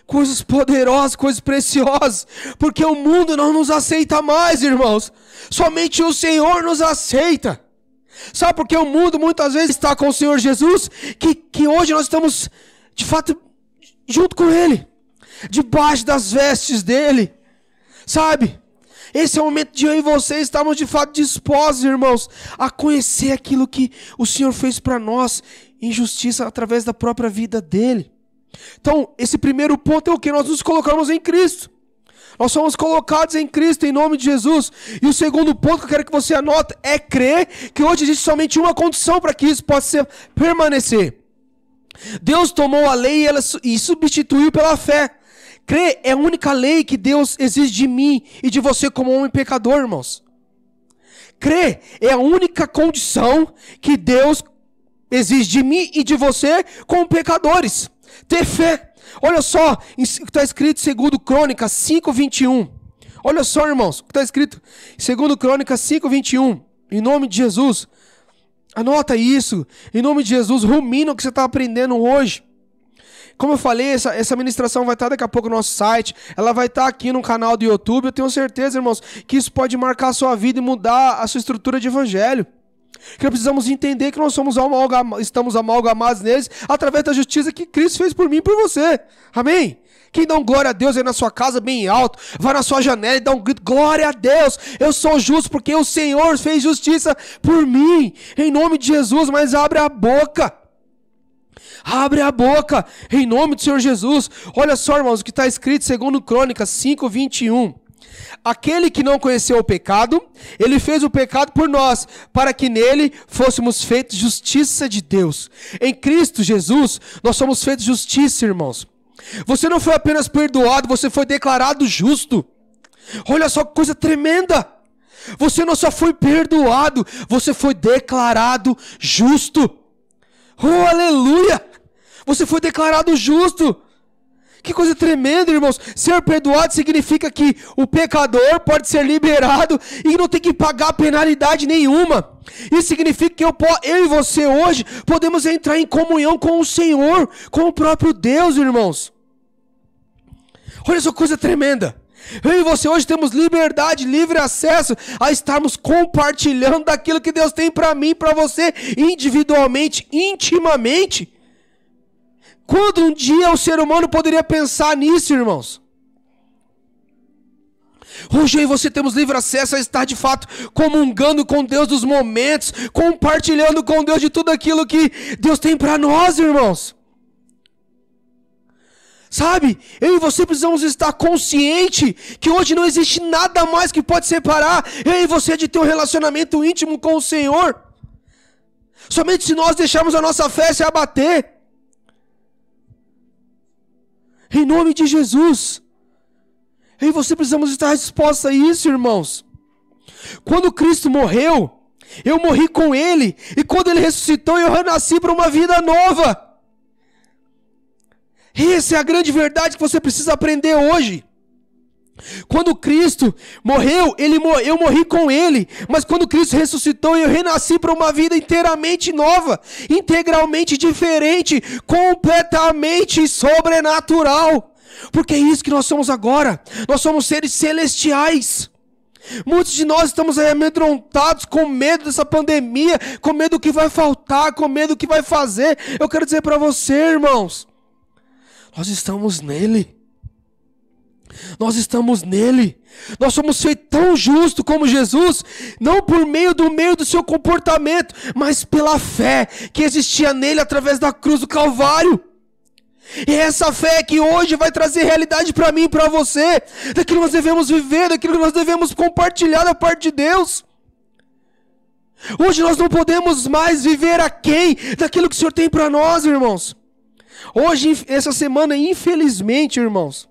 coisas poderosas, coisas preciosas, porque o mundo não nos aceita mais, irmãos. Somente o Senhor nos aceita. Sabe por que o mundo muitas vezes está com o Senhor Jesus? Que, que hoje nós estamos, de fato, junto com Ele, debaixo das vestes dEle, sabe? Esse é o momento de eu e você estarmos de fato dispostos, irmãos, a conhecer aquilo que o Senhor fez para nós em justiça através da própria vida dele. Então, esse primeiro ponto é o que nós nos colocamos em Cristo. Nós somos colocados em Cristo em nome de Jesus. E o segundo ponto que eu quero que você anote é crer que hoje existe somente uma condição para que isso possa permanecer. Deus tomou a lei e, ela, e substituiu pela fé. Crer é a única lei que Deus exige de mim e de você como homem pecador, irmãos. Crer é a única condição que Deus exige de mim e de você como pecadores. Ter fé. Olha só, o que está escrito 2 Crônicas 5, 21. Olha só, irmãos, o que está escrito 2 Crônicas 5, 21. Em nome de Jesus. Anota isso. Em nome de Jesus, rumina o que você está aprendendo hoje. Como eu falei, essa, essa ministração vai estar daqui a pouco no nosso site. Ela vai estar aqui no canal do YouTube. Eu tenho certeza, irmãos, que isso pode marcar a sua vida e mudar a sua estrutura de evangelho. Que nós precisamos entender que nós somos amalgam, estamos amalgamados neles através da justiça que Cristo fez por mim e por você. Amém? Quem dá um glória a Deus aí na sua casa bem alto, vai na sua janela e dá um grito: Glória a Deus! Eu sou justo porque o Senhor fez justiça por mim, em nome de Jesus. Mas abre a boca, abre a boca, em nome do Senhor Jesus. Olha só, irmãos, o que está escrito segundo Crônicas 5, 21. Aquele que não conheceu o pecado, ele fez o pecado por nós, para que nele fôssemos feitos justiça de Deus. Em Cristo Jesus, nós somos feitos justiça, irmãos. Você não foi apenas perdoado, você foi declarado justo. Olha só que coisa tremenda. Você não só foi perdoado, você foi declarado justo. Oh, aleluia! Você foi declarado justo. Que coisa tremenda, irmãos. Ser perdoado significa que o pecador pode ser liberado e não tem que pagar penalidade nenhuma. Isso significa que eu, eu e você hoje podemos entrar em comunhão com o Senhor, com o próprio Deus, irmãos. Olha essa coisa tremenda. Eu e você hoje temos liberdade, livre acesso a estarmos compartilhando daquilo que Deus tem para mim, para você, individualmente, intimamente. Quando um dia o ser humano poderia pensar nisso, irmãos? Hoje eu e você temos livre acesso a estar de fato comungando com Deus dos momentos, compartilhando com Deus de tudo aquilo que Deus tem para nós, irmãos. Sabe, eu e você precisamos estar consciente que hoje não existe nada mais que pode separar eu e você de ter um relacionamento íntimo com o Senhor. Somente se nós deixarmos a nossa fé se abater. Em nome de Jesus. Eu e você precisamos estar dispostos a isso, irmãos. Quando Cristo morreu, eu morri com Ele. E quando Ele ressuscitou, eu renasci para uma vida nova. Essa é a grande verdade que você precisa aprender hoje. Quando Cristo morreu, ele, eu morri com Ele. Mas quando Cristo ressuscitou, eu renasci para uma vida inteiramente nova, integralmente diferente, completamente sobrenatural. Porque é isso que nós somos agora. Nós somos seres celestiais. Muitos de nós estamos aí amedrontados, com medo dessa pandemia, com medo do que vai faltar, com medo do que vai fazer. Eu quero dizer para você, irmãos, nós estamos nele. Nós estamos nele. Nós somos feitos tão justos como Jesus, não por meio do meio do seu comportamento, mas pela fé que existia nele através da cruz do Calvário. E é essa fé que hoje vai trazer realidade para mim e para você, daquilo que nós devemos viver, daquilo que nós devemos compartilhar da parte de Deus. Hoje nós não podemos mais viver aquém daquilo que o Senhor tem para nós, irmãos. Hoje, essa semana, infelizmente, irmãos,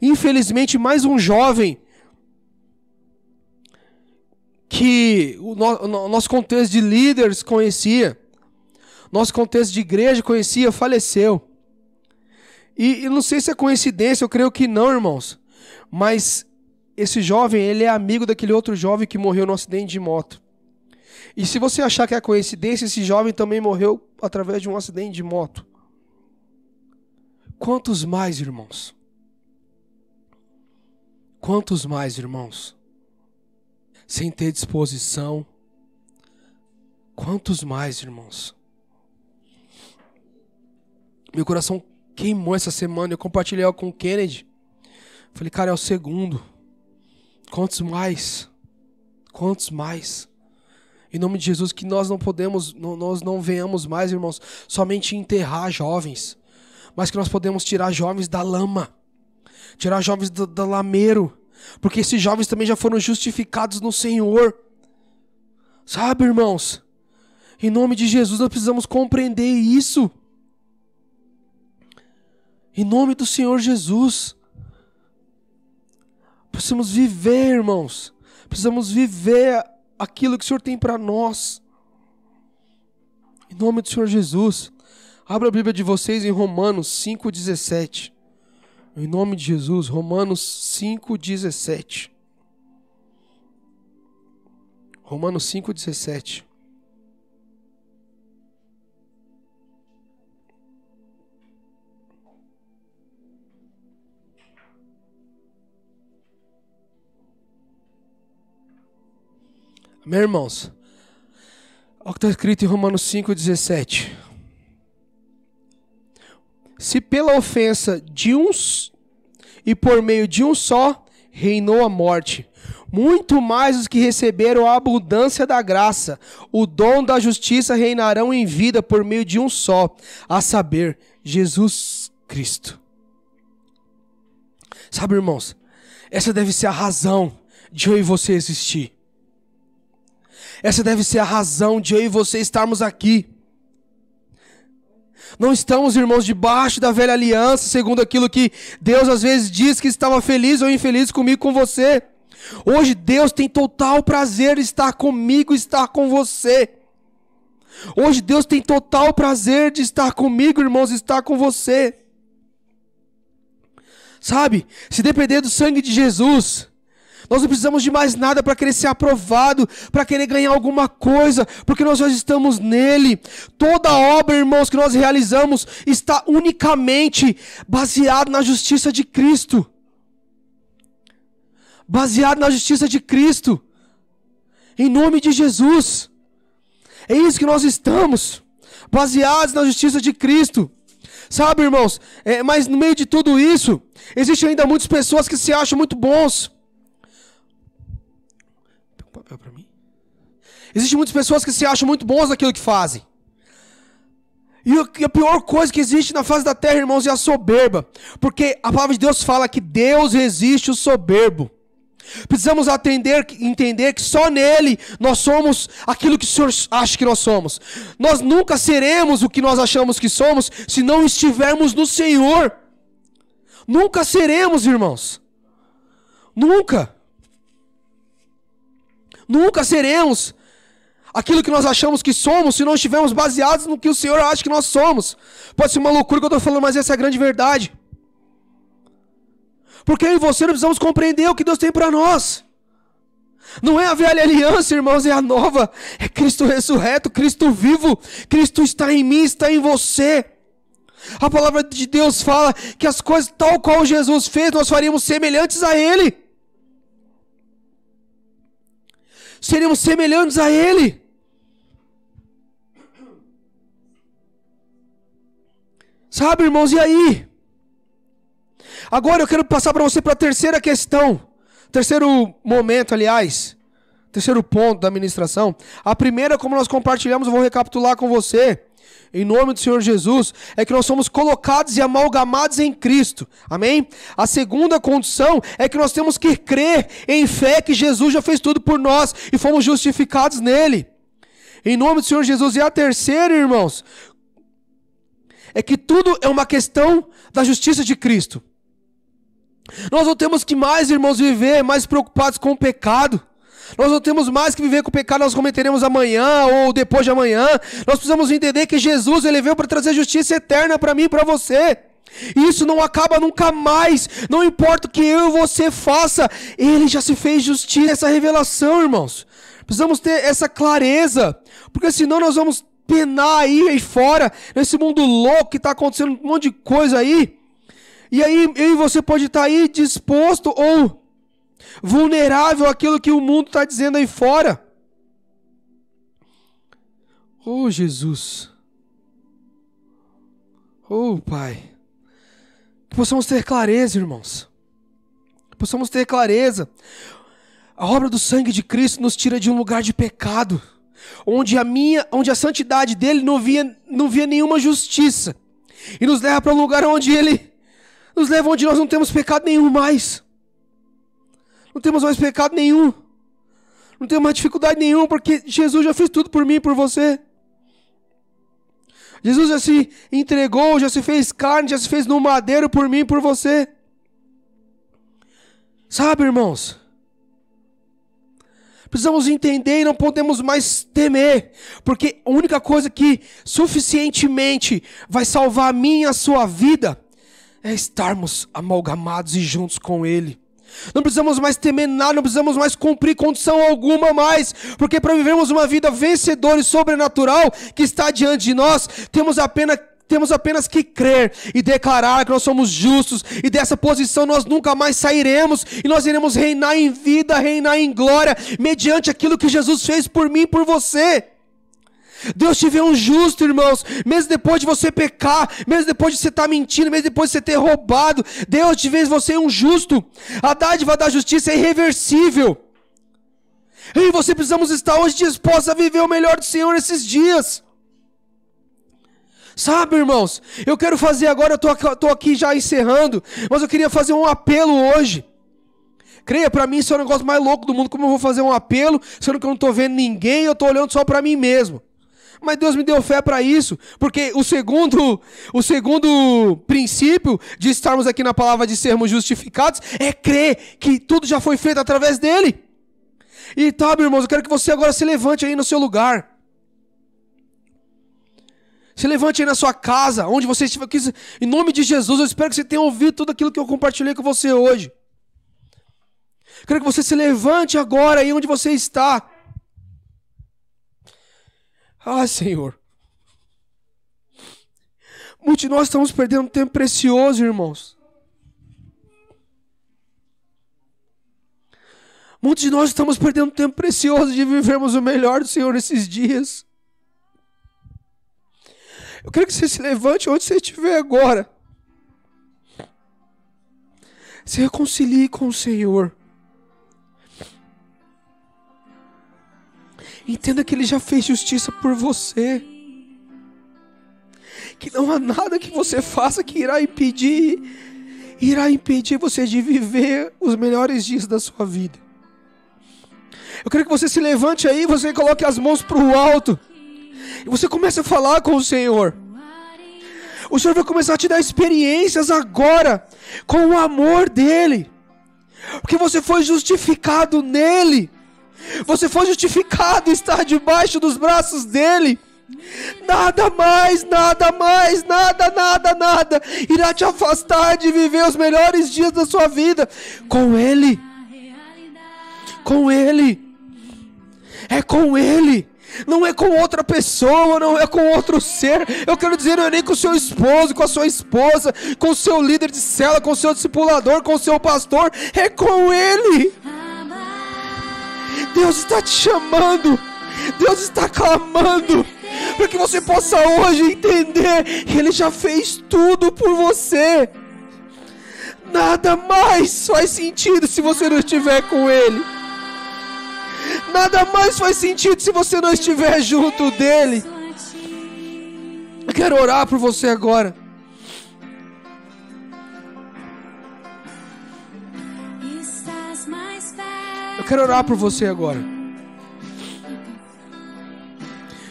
Infelizmente, mais um jovem que o, no, nosso contexto de líderes conhecia. nosso contexto de igreja, conhecia, faleceu. E, e não sei se é coincidência, eu creio que não, irmãos. Mas esse jovem, ele é amigo daquele outro jovem que morreu no acidente de moto. E se você achar que é coincidência, esse jovem também morreu através de um acidente de moto. Quantos mais, irmãos? Quantos mais, irmãos? Sem ter disposição. Quantos mais, irmãos? Meu coração queimou essa semana. Eu compartilhei com o Kennedy. Falei, cara, é o segundo. Quantos mais? Quantos mais? Em nome de Jesus, que nós não podemos, nós não venhamos mais, irmãos, somente enterrar jovens, mas que nós podemos tirar jovens da lama, tirar jovens do, do lameiro, porque esses jovens também já foram justificados no Senhor. Sabe, irmãos? Em nome de Jesus, nós precisamos compreender isso. Em nome do Senhor Jesus. Precisamos viver, irmãos. Precisamos viver aquilo que o Senhor tem para nós. Em nome do Senhor Jesus. Abra a Bíblia de vocês em Romanos 5,17. Em nome de Jesus, Romanos 5,17. Romanos 5,17. Meus irmãos, olha o que está escrito em Romanos 5,17. Se pela ofensa de uns e por meio de um só reinou a morte, muito mais os que receberam a abundância da graça, o dom da justiça reinarão em vida por meio de um só, a saber, Jesus Cristo. Sabe, irmãos, essa deve ser a razão de eu e você existir. Essa deve ser a razão de eu e você estarmos aqui. Não estamos, irmãos, debaixo da velha aliança, segundo aquilo que Deus às vezes diz que estava feliz ou infeliz comigo, com você. Hoje Deus tem total prazer estar comigo, estar com você. Hoje Deus tem total prazer de estar comigo, irmãos, estar com você. Sabe? Se depender do sangue de Jesus, nós não precisamos de mais nada para querer ser aprovado, para querer ganhar alguma coisa, porque nós já estamos nele. Toda obra, irmãos, que nós realizamos está unicamente baseado na justiça de Cristo. Baseado na justiça de Cristo. Em nome de Jesus. É isso que nós estamos. Baseados na justiça de Cristo. Sabe, irmãos? É, mas no meio de tudo isso, existem ainda muitas pessoas que se acham muito bons papel para mim? Existem muitas pessoas que se acham muito bons naquilo que fazem. E a pior coisa que existe na face da terra, irmãos, é a soberba. Porque a palavra de Deus fala que Deus resiste o soberbo. Precisamos atender, entender que só nele nós somos aquilo que o Senhor acha que nós somos. Nós nunca seremos o que nós achamos que somos se não estivermos no Senhor. Nunca seremos, irmãos. Nunca. Nunca seremos aquilo que nós achamos que somos se não estivermos baseados no que o Senhor acha que nós somos. Pode ser uma loucura que eu estou falando, mas essa é a grande verdade. Porque eu e você não precisamos compreender o que Deus tem para nós. Não é a velha aliança, irmãos, é a nova. É Cristo ressurreto, Cristo vivo. Cristo está em mim, está em você. A palavra de Deus fala que as coisas tal qual Jesus fez, nós faríamos semelhantes a Ele. Seremos semelhantes a Ele. Sabe, irmãos, e aí? Agora eu quero passar para você para a terceira questão, terceiro momento, aliás, terceiro ponto da administração. A primeira, como nós compartilhamos, eu vou recapitular com você em nome do Senhor Jesus, é que nós somos colocados e amalgamados em Cristo. Amém? A segunda condição é que nós temos que crer em fé que Jesus já fez tudo por nós e fomos justificados nele. Em nome do Senhor Jesus. E a terceira, irmãos, é que tudo é uma questão da justiça de Cristo. Nós não temos que mais, irmãos, viver mais preocupados com o pecado. Nós não temos mais que viver com o pecado nós cometeremos amanhã ou depois de amanhã. Nós precisamos entender que Jesus ele veio para trazer justiça eterna para mim e para você. Isso não acaba nunca mais. Não importa o que eu e você faça, ele já se fez justiça. Essa revelação, irmãos. Precisamos ter essa clareza, porque senão nós vamos penar aí, aí fora, nesse mundo louco que está acontecendo um monte de coisa aí. E aí eu e você pode estar tá aí disposto ou vulnerável àquilo que o mundo está dizendo aí fora. Oh Jesus. Oh Pai. Que possamos ter clareza, irmãos. Que possamos ter clareza. A obra do sangue de Cristo nos tira de um lugar de pecado, onde a minha, onde a santidade dele não via, não via nenhuma justiça, e nos leva para um lugar onde ele nos leva onde nós não temos pecado nenhum mais. Não temos mais pecado nenhum. Não temos mais dificuldade nenhuma, porque Jesus já fez tudo por mim e por você. Jesus já se entregou, já se fez carne, já se fez no madeiro por mim e por você. Sabe, irmãos? Precisamos entender e não podemos mais temer, porque a única coisa que suficientemente vai salvar a minha e a sua vida é estarmos amalgamados e juntos com Ele. Não precisamos mais temer nada, não precisamos mais cumprir condição alguma mais, porque para vivermos uma vida vencedora e sobrenatural que está diante de nós, temos apenas temos apenas que crer e declarar que nós somos justos, e dessa posição nós nunca mais sairemos, e nós iremos reinar em vida, reinar em glória, mediante aquilo que Jesus fez por mim e por você. Deus te vê um justo, irmãos. Mesmo depois de você pecar, mesmo depois de você estar tá mentindo, mesmo depois de você ter roubado, Deus te vê você um justo. A dádiva da justiça é irreversível. E você precisamos estar hoje dispostos a viver o melhor do Senhor nesses dias. Sabe, irmãos, eu quero fazer agora, eu estou aqui já encerrando, mas eu queria fazer um apelo hoje. Creia, para mim isso é o negócio mais louco do mundo. Como eu vou fazer um apelo, sendo que eu não estou vendo ninguém, eu estou olhando só para mim mesmo. Mas Deus me deu fé para isso, porque o segundo, o segundo princípio de estarmos aqui na palavra de sermos justificados é crer que tudo já foi feito através dele. E tá, meus irmãos, eu quero que você agora se levante aí no seu lugar. Se levante aí na sua casa, onde você estiver aqui. Em nome de Jesus, eu espero que você tenha ouvido tudo aquilo que eu compartilhei com você hoje. Quero que você se levante agora aí onde você está. Ah, Senhor. Muitos de nós estamos perdendo tempo precioso, irmãos. Muitos de nós estamos perdendo tempo precioso de vivermos o melhor do Senhor nesses dias. Eu quero que você se levante onde você estiver agora. Se reconcilie com o Senhor. Entenda que Ele já fez justiça por você. Que não há nada que você faça que irá impedir, irá impedir você de viver os melhores dias da sua vida. Eu quero que você se levante aí, você coloque as mãos para o alto. E você comece a falar com o Senhor. O Senhor vai começar a te dar experiências agora com o amor dele. Porque você foi justificado nele. Você foi justificado e está debaixo dos braços dele. Nada mais, nada mais, nada, nada, nada irá te afastar de viver os melhores dias da sua vida com Ele. Com Ele. É com Ele. Não é com outra pessoa, não é com outro ser. Eu quero dizer, não é nem com o seu esposo, com a sua esposa, com o seu líder de cela, com o seu discipulador, com o seu pastor. É com Ele. Deus está te chamando. Deus está clamando para que você possa hoje entender que Ele já fez tudo por você. Nada mais faz sentido se você não estiver com Ele. Nada mais faz sentido se você não estiver junto dele. Eu quero orar por você agora. Eu quero orar por você agora.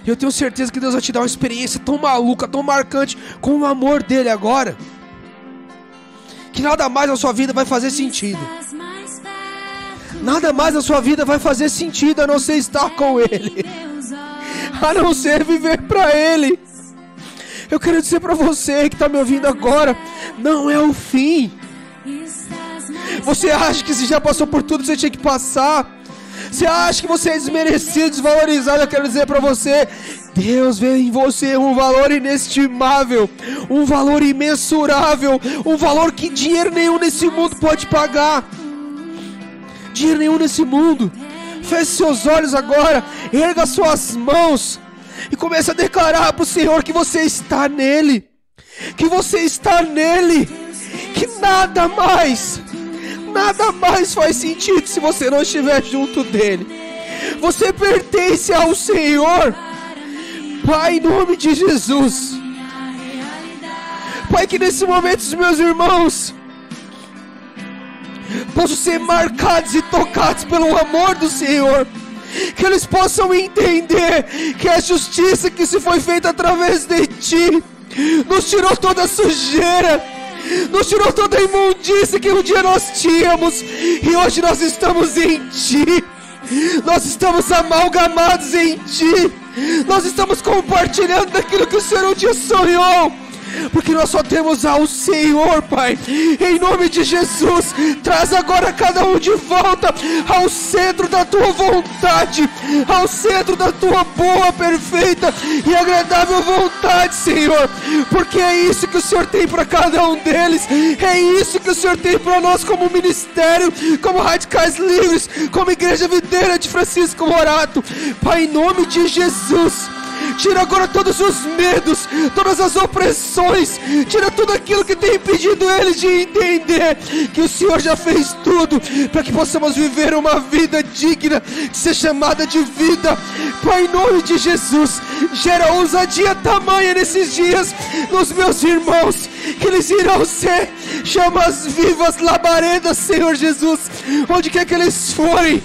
Eu tenho certeza que Deus vai te dar uma experiência tão maluca, tão marcante com o amor dele agora. Que nada mais na sua vida vai fazer sentido. Nada mais na sua vida vai fazer sentido a não ser estar com Ele, a não ser viver para Ele. Eu quero dizer para você que está me ouvindo agora, não é o fim. Você acha que se já passou por tudo você tinha que passar? Você acha que você é desmerecido, desvalorizado? Eu quero dizer para você: Deus vê em você um valor inestimável, um valor imensurável, um valor que dinheiro nenhum nesse mundo pode pagar. Dinheiro nenhum nesse mundo. Feche seus olhos agora, erga suas mãos e comece a declarar para o Senhor que você está nele, que você está nele, que nada mais Nada mais faz sentido se você não estiver junto dele. Você pertence ao Senhor. Pai, em nome de Jesus. Pai, que nesse momento os meus irmãos possam ser marcados e tocados pelo amor do Senhor. Que eles possam entender que a justiça que se foi feita através de Ti nos tirou toda a sujeira nos tirou toda a imundícia que um dia nós tínhamos, e hoje nós estamos em Ti, nós estamos amalgamados em Ti, nós estamos compartilhando daquilo que o Senhor um dia sonhou porque nós só temos ao Senhor, Pai. Em nome de Jesus, traz agora cada um de volta ao centro da tua vontade, ao centro da tua boa, perfeita e agradável vontade, Senhor, porque é isso que o Senhor tem para cada um deles, é isso que o Senhor tem para nós como ministério, como radicais livres, como igreja videira de Francisco Morato, Pai, em nome de Jesus. Tira agora todos os medos, todas as opressões. Tira tudo aquilo que tem impedido eles de entender que o Senhor já fez tudo para que possamos viver uma vida digna de ser chamada de vida. Pai, em nome de Jesus, gera ousadia tamanha nesses dias nos meus irmãos, que eles irão ser chamas vivas, labaredas, Senhor Jesus, onde quer que eles forem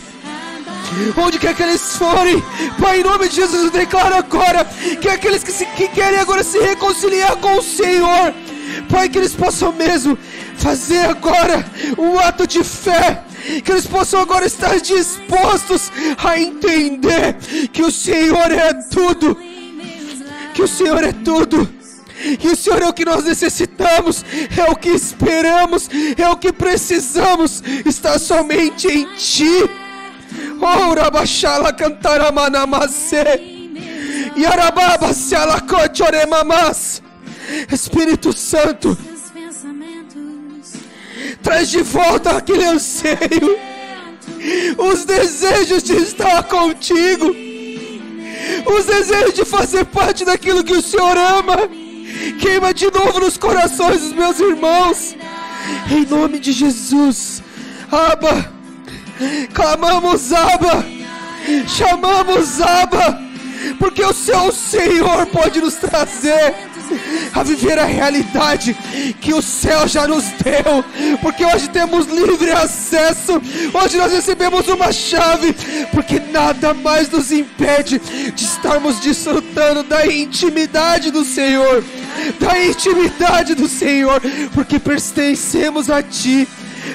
onde quer que eles forem, Pai, em nome de Jesus, eu declaro agora que aqueles que, se, que querem agora se reconciliar com o Senhor, Pai, que eles possam mesmo fazer agora um ato de fé, que eles possam agora estar dispostos a entender que o Senhor é tudo, que o Senhor é tudo. E o Senhor é o que nós necessitamos, é o que esperamos, é o que precisamos, está somente em Ti. Ora cantara manamase. Yarababa se alacochore mamas. Espírito Santo, traz de volta aquele anseio, os desejos de estar contigo, os desejos de fazer parte daquilo que o Senhor ama. Queima de novo nos corações dos meus irmãos, em nome de Jesus. Abba. Clamamos, Abba, chamamos, Abba, porque o seu Senhor pode nos trazer a viver a realidade que o céu já nos deu, porque hoje temos livre acesso, hoje nós recebemos uma chave, porque nada mais nos impede de estarmos desfrutando da intimidade do Senhor, da intimidade do Senhor, porque pertencemos a Ti,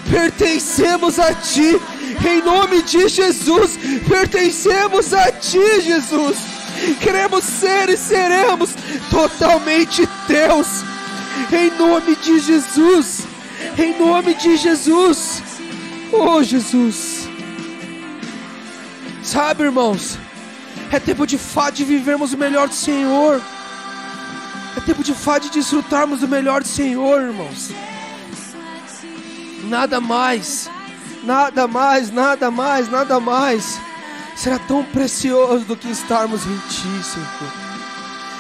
pertencemos a Ti em nome de Jesus, pertencemos a Ti, Jesus. Queremos ser e seremos totalmente Teus. Em nome de Jesus. Em nome de Jesus. Oh, Jesus. Sabe, irmãos, é tempo de fato de vivermos o melhor do Senhor. É tempo de fato de desfrutarmos do melhor do Senhor, irmãos. Nada mais Nada mais, nada mais, nada mais será tão precioso do que estarmos em Ti, Senhor.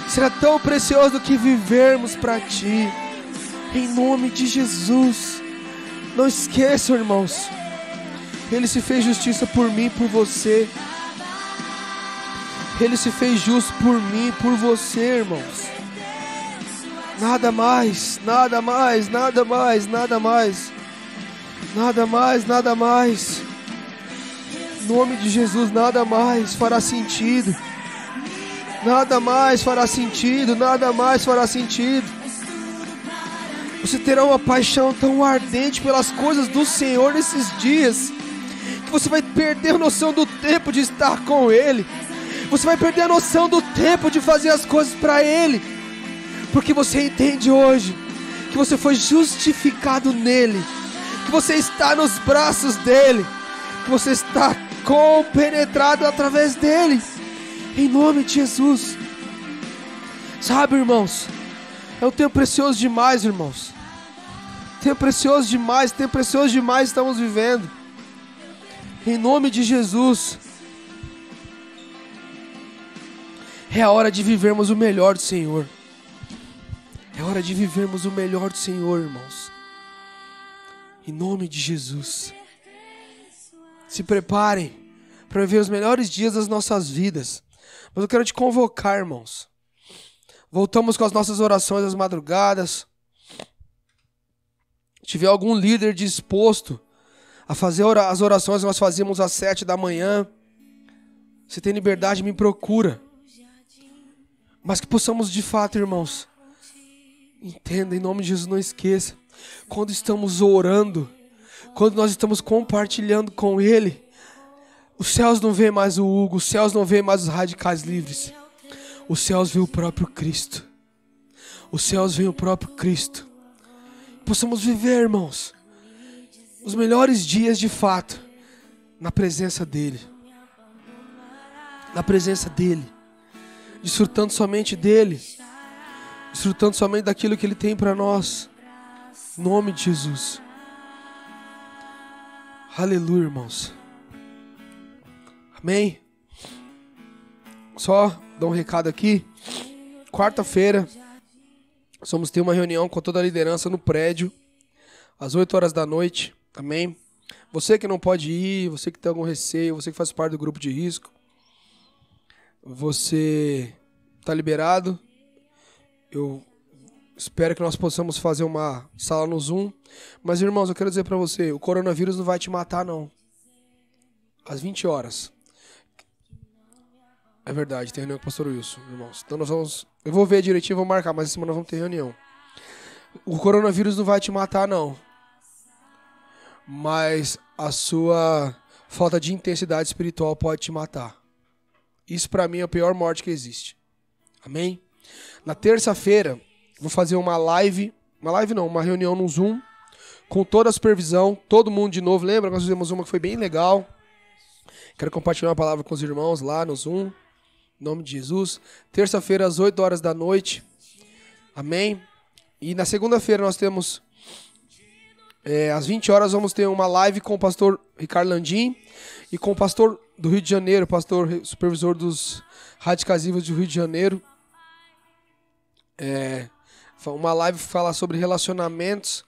Será tão precioso do que vivermos para Ti. Em nome de Jesus. Não esqueçam, irmãos. Ele se fez justiça por mim, por você. Ele se fez justo por mim, por você, irmãos. Nada mais, nada mais, nada mais, nada mais. Nada mais, nada mais. Em nome de Jesus, nada mais fará sentido. Nada mais fará sentido, nada mais fará sentido. Você terá uma paixão tão ardente pelas coisas do Senhor nesses dias, que você vai perder a noção do tempo de estar com Ele. Você vai perder a noção do tempo de fazer as coisas para Ele. Porque você entende hoje que você foi justificado nele, que você está nos braços dele, que você está compenetrado através dele. Em nome de Jesus. Sabe, irmãos, é um tempo precioso demais, irmãos. Tempo precioso demais, tempo precioso demais estamos vivendo. Em nome de Jesus. É a hora de vivermos o melhor do Senhor. É hora de vivermos o melhor do Senhor, irmãos. Em nome de Jesus. Se preparem para viver os melhores dias das nossas vidas. Mas eu quero te convocar, irmãos. Voltamos com as nossas orações às madrugadas. Se tiver algum líder disposto a fazer as orações nós fazíamos às sete da manhã, você tem liberdade, me procura. Mas que possamos de fato, irmãos, entenda em nome de Jesus, não esqueça, quando estamos orando, quando nós estamos compartilhando com Ele, os céus não veem mais o Hugo, os céus não veem mais os radicais livres, os céus veem o próprio Cristo, os céus veem o próprio Cristo. Possamos viver, irmãos, os melhores dias de fato na presença dEle, na presença dEle, desfrutando somente dEle, desfrutando somente daquilo que Ele tem para nós. Nome de Jesus. Aleluia, irmãos. Amém. Só dar um recado aqui. Quarta-feira, nós vamos ter uma reunião com toda a liderança no prédio, às 8 horas da noite. Amém. Você que não pode ir, você que tem algum receio, você que faz parte do grupo de risco, você está liberado. Eu espero que nós possamos fazer uma sala no Zoom. Mas, irmãos, eu quero dizer para você: o coronavírus não vai te matar, não. Às 20 horas. É verdade, tem reunião com o pastor Wilson, irmãos. Então nós vamos. Eu vou ver direitinho, vou marcar, mas essa semana nós vamos ter reunião. O coronavírus não vai te matar, não. Mas a sua falta de intensidade espiritual pode te matar. Isso para mim é a pior morte que existe. Amém? Na terça-feira, vou fazer uma live. Uma live não, uma reunião no Zoom. Com toda a supervisão, todo mundo de novo. Lembra? Nós fizemos uma que foi bem legal. Quero compartilhar uma palavra com os irmãos lá no Zoom. Em nome de Jesus. Terça-feira, às 8 horas da noite. Amém? E na segunda-feira nós temos. É, às 20 horas vamos ter uma live com o pastor Ricardo Landim e com o pastor do Rio de Janeiro, pastor supervisor dos Radicais do Rio de Janeiro. É, uma live que fala sobre relacionamentos.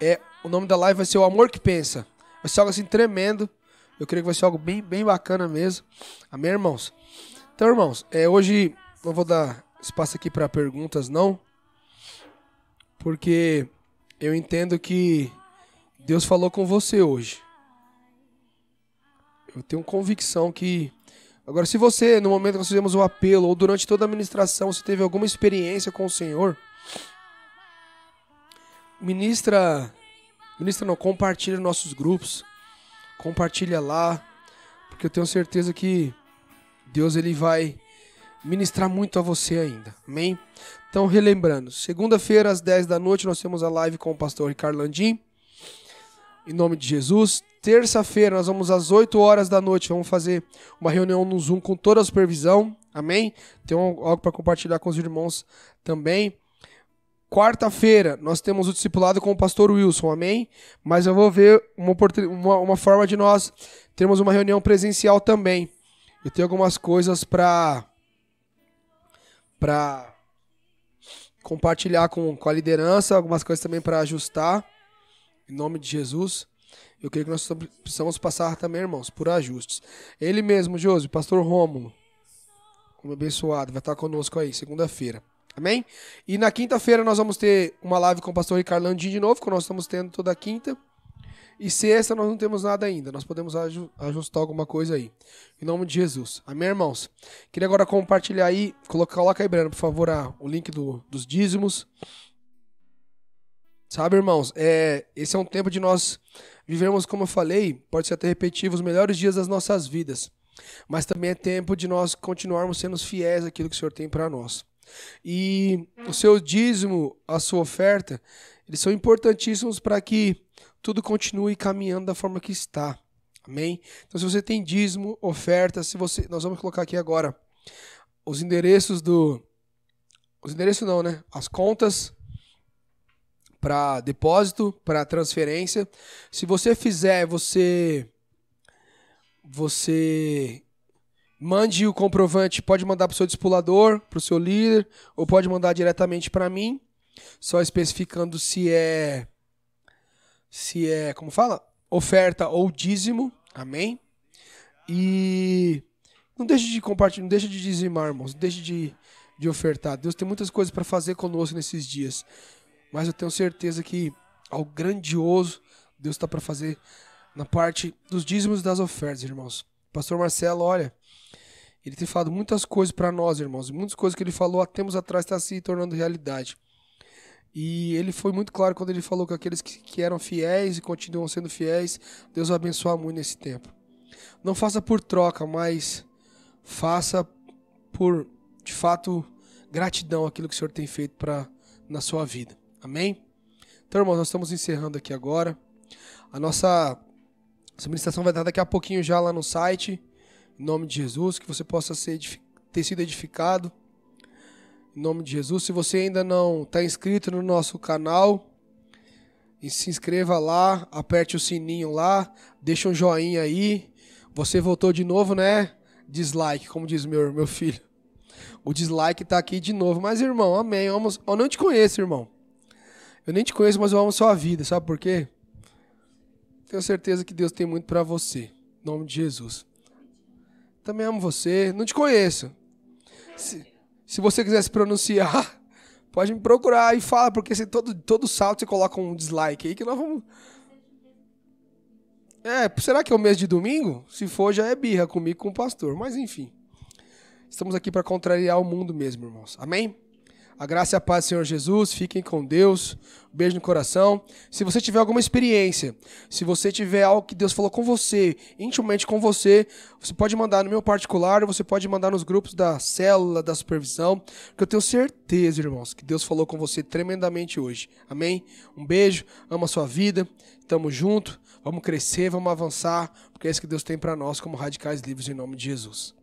É, o nome da live vai ser O Amor que Pensa. Vai ser algo assim tremendo. Eu creio que vai ser algo bem, bem bacana mesmo. Amém, irmãos? Então, irmãos, é, hoje não vou dar espaço aqui para perguntas, não. Porque eu entendo que Deus falou com você hoje. Eu tenho convicção que. Agora, se você, no momento que nós fizemos o apelo, ou durante toda a administração, você teve alguma experiência com o Senhor, ministra. Ministra não, compartilha nossos grupos. Compartilha lá. Porque eu tenho certeza que Deus ele vai ministrar muito a você ainda. Amém? Então, relembrando, segunda-feira às 10 da noite nós temos a live com o pastor Ricardo Landim. Em nome de Jesus. Terça-feira nós vamos às 8 horas da noite, vamos fazer uma reunião no Zoom com toda a supervisão. Amém? Tem algo para compartilhar com os irmãos também. Quarta-feira nós temos o discipulado com o pastor Wilson, amém? Mas eu vou ver uma, uma, uma forma de nós termos uma reunião presencial também. Eu tenho algumas coisas para para compartilhar com, com a liderança, algumas coisas também para ajustar. Em nome de Jesus. Eu creio que nós precisamos passar também, irmãos, por ajustes. Ele mesmo, Josi, pastor Rômulo, como abençoado, vai estar conosco aí, segunda-feira. Amém? E na quinta-feira nós vamos ter uma live com o pastor Ricardo Landim de novo, que nós estamos tendo toda quinta. E sexta nós não temos nada ainda. Nós podemos ajustar alguma coisa aí. Em nome de Jesus. Amém, irmãos? Queria agora compartilhar aí. Coloca, coloca aí, Breno, por favor, a, o link do, dos dízimos. Sabe, irmãos, é, esse é um tempo de nós vivermos, como eu falei, pode ser até repetitivo, os melhores dias das nossas vidas. Mas também é tempo de nós continuarmos sendo fiéis àquilo que o Senhor tem para nós. E o seu dízimo, a sua oferta, eles são importantíssimos para que tudo continue caminhando da forma que está. Amém? Então, se você tem dízimo, oferta, se você. Nós vamos colocar aqui agora os endereços do. Os endereços não, né? As contas para depósito, para transferência. Se você fizer, você você mande o comprovante, pode mandar para o seu discipulador, para o seu líder, ou pode mandar diretamente para mim, só especificando se é se é, como fala? Oferta ou dízimo. Amém? E não deixe de compartilhar, não deixe de dizimar, irmãos, não deixe de, de ofertar. Deus tem muitas coisas para fazer conosco nesses dias mas eu tenho certeza que algo grandioso Deus está para fazer na parte dos dízimos e das ofertas, irmãos. Pastor Marcelo, olha, ele tem falado muitas coisas para nós, irmãos. Muitas coisas que ele falou há tempos atrás está se tornando realidade. E ele foi muito claro quando ele falou que aqueles que, que eram fiéis e continuam sendo fiéis, Deus vai abençoar muito nesse tempo. Não faça por troca, mas faça por, de fato, gratidão aquilo que o Senhor tem feito pra, na sua vida. Amém? Então, irmãos, nós estamos encerrando aqui agora. A nossa, essa ministração vai estar daqui a pouquinho já lá no site. Em nome de Jesus, que você possa ser, ter sido edificado. Em nome de Jesus. Se você ainda não está inscrito no nosso canal, se inscreva lá, aperte o sininho lá, deixa um joinha aí. Você voltou de novo, né? Dislike, como diz meu, meu filho. O dislike está aqui de novo. Mas, irmão, amém. Eu, amo, eu não te conheço, irmão. Eu nem te conheço, mas eu amo sua vida, sabe por quê? Tenho certeza que Deus tem muito para você. Em nome de Jesus. Também amo você. Não te conheço. Se, se você quiser se pronunciar, pode me procurar e fala, porque se todo, todo salto você coloca um dislike aí que nós vamos. É, será que é o mês de domingo? Se for, já é birra comigo com o pastor. Mas enfim. Estamos aqui para contrariar o mundo mesmo, irmãos. Amém? A graça e a paz do Senhor Jesus, fiquem com Deus. Um beijo no coração. Se você tiver alguma experiência, se você tiver algo que Deus falou com você, intimamente com você, você pode mandar no meu particular, você pode mandar nos grupos da célula, da supervisão, porque eu tenho certeza, irmãos, que Deus falou com você tremendamente hoje. Amém? Um beijo, ama a sua vida, tamo junto, vamos crescer, vamos avançar, porque é isso que Deus tem para nós como radicais livres em nome de Jesus.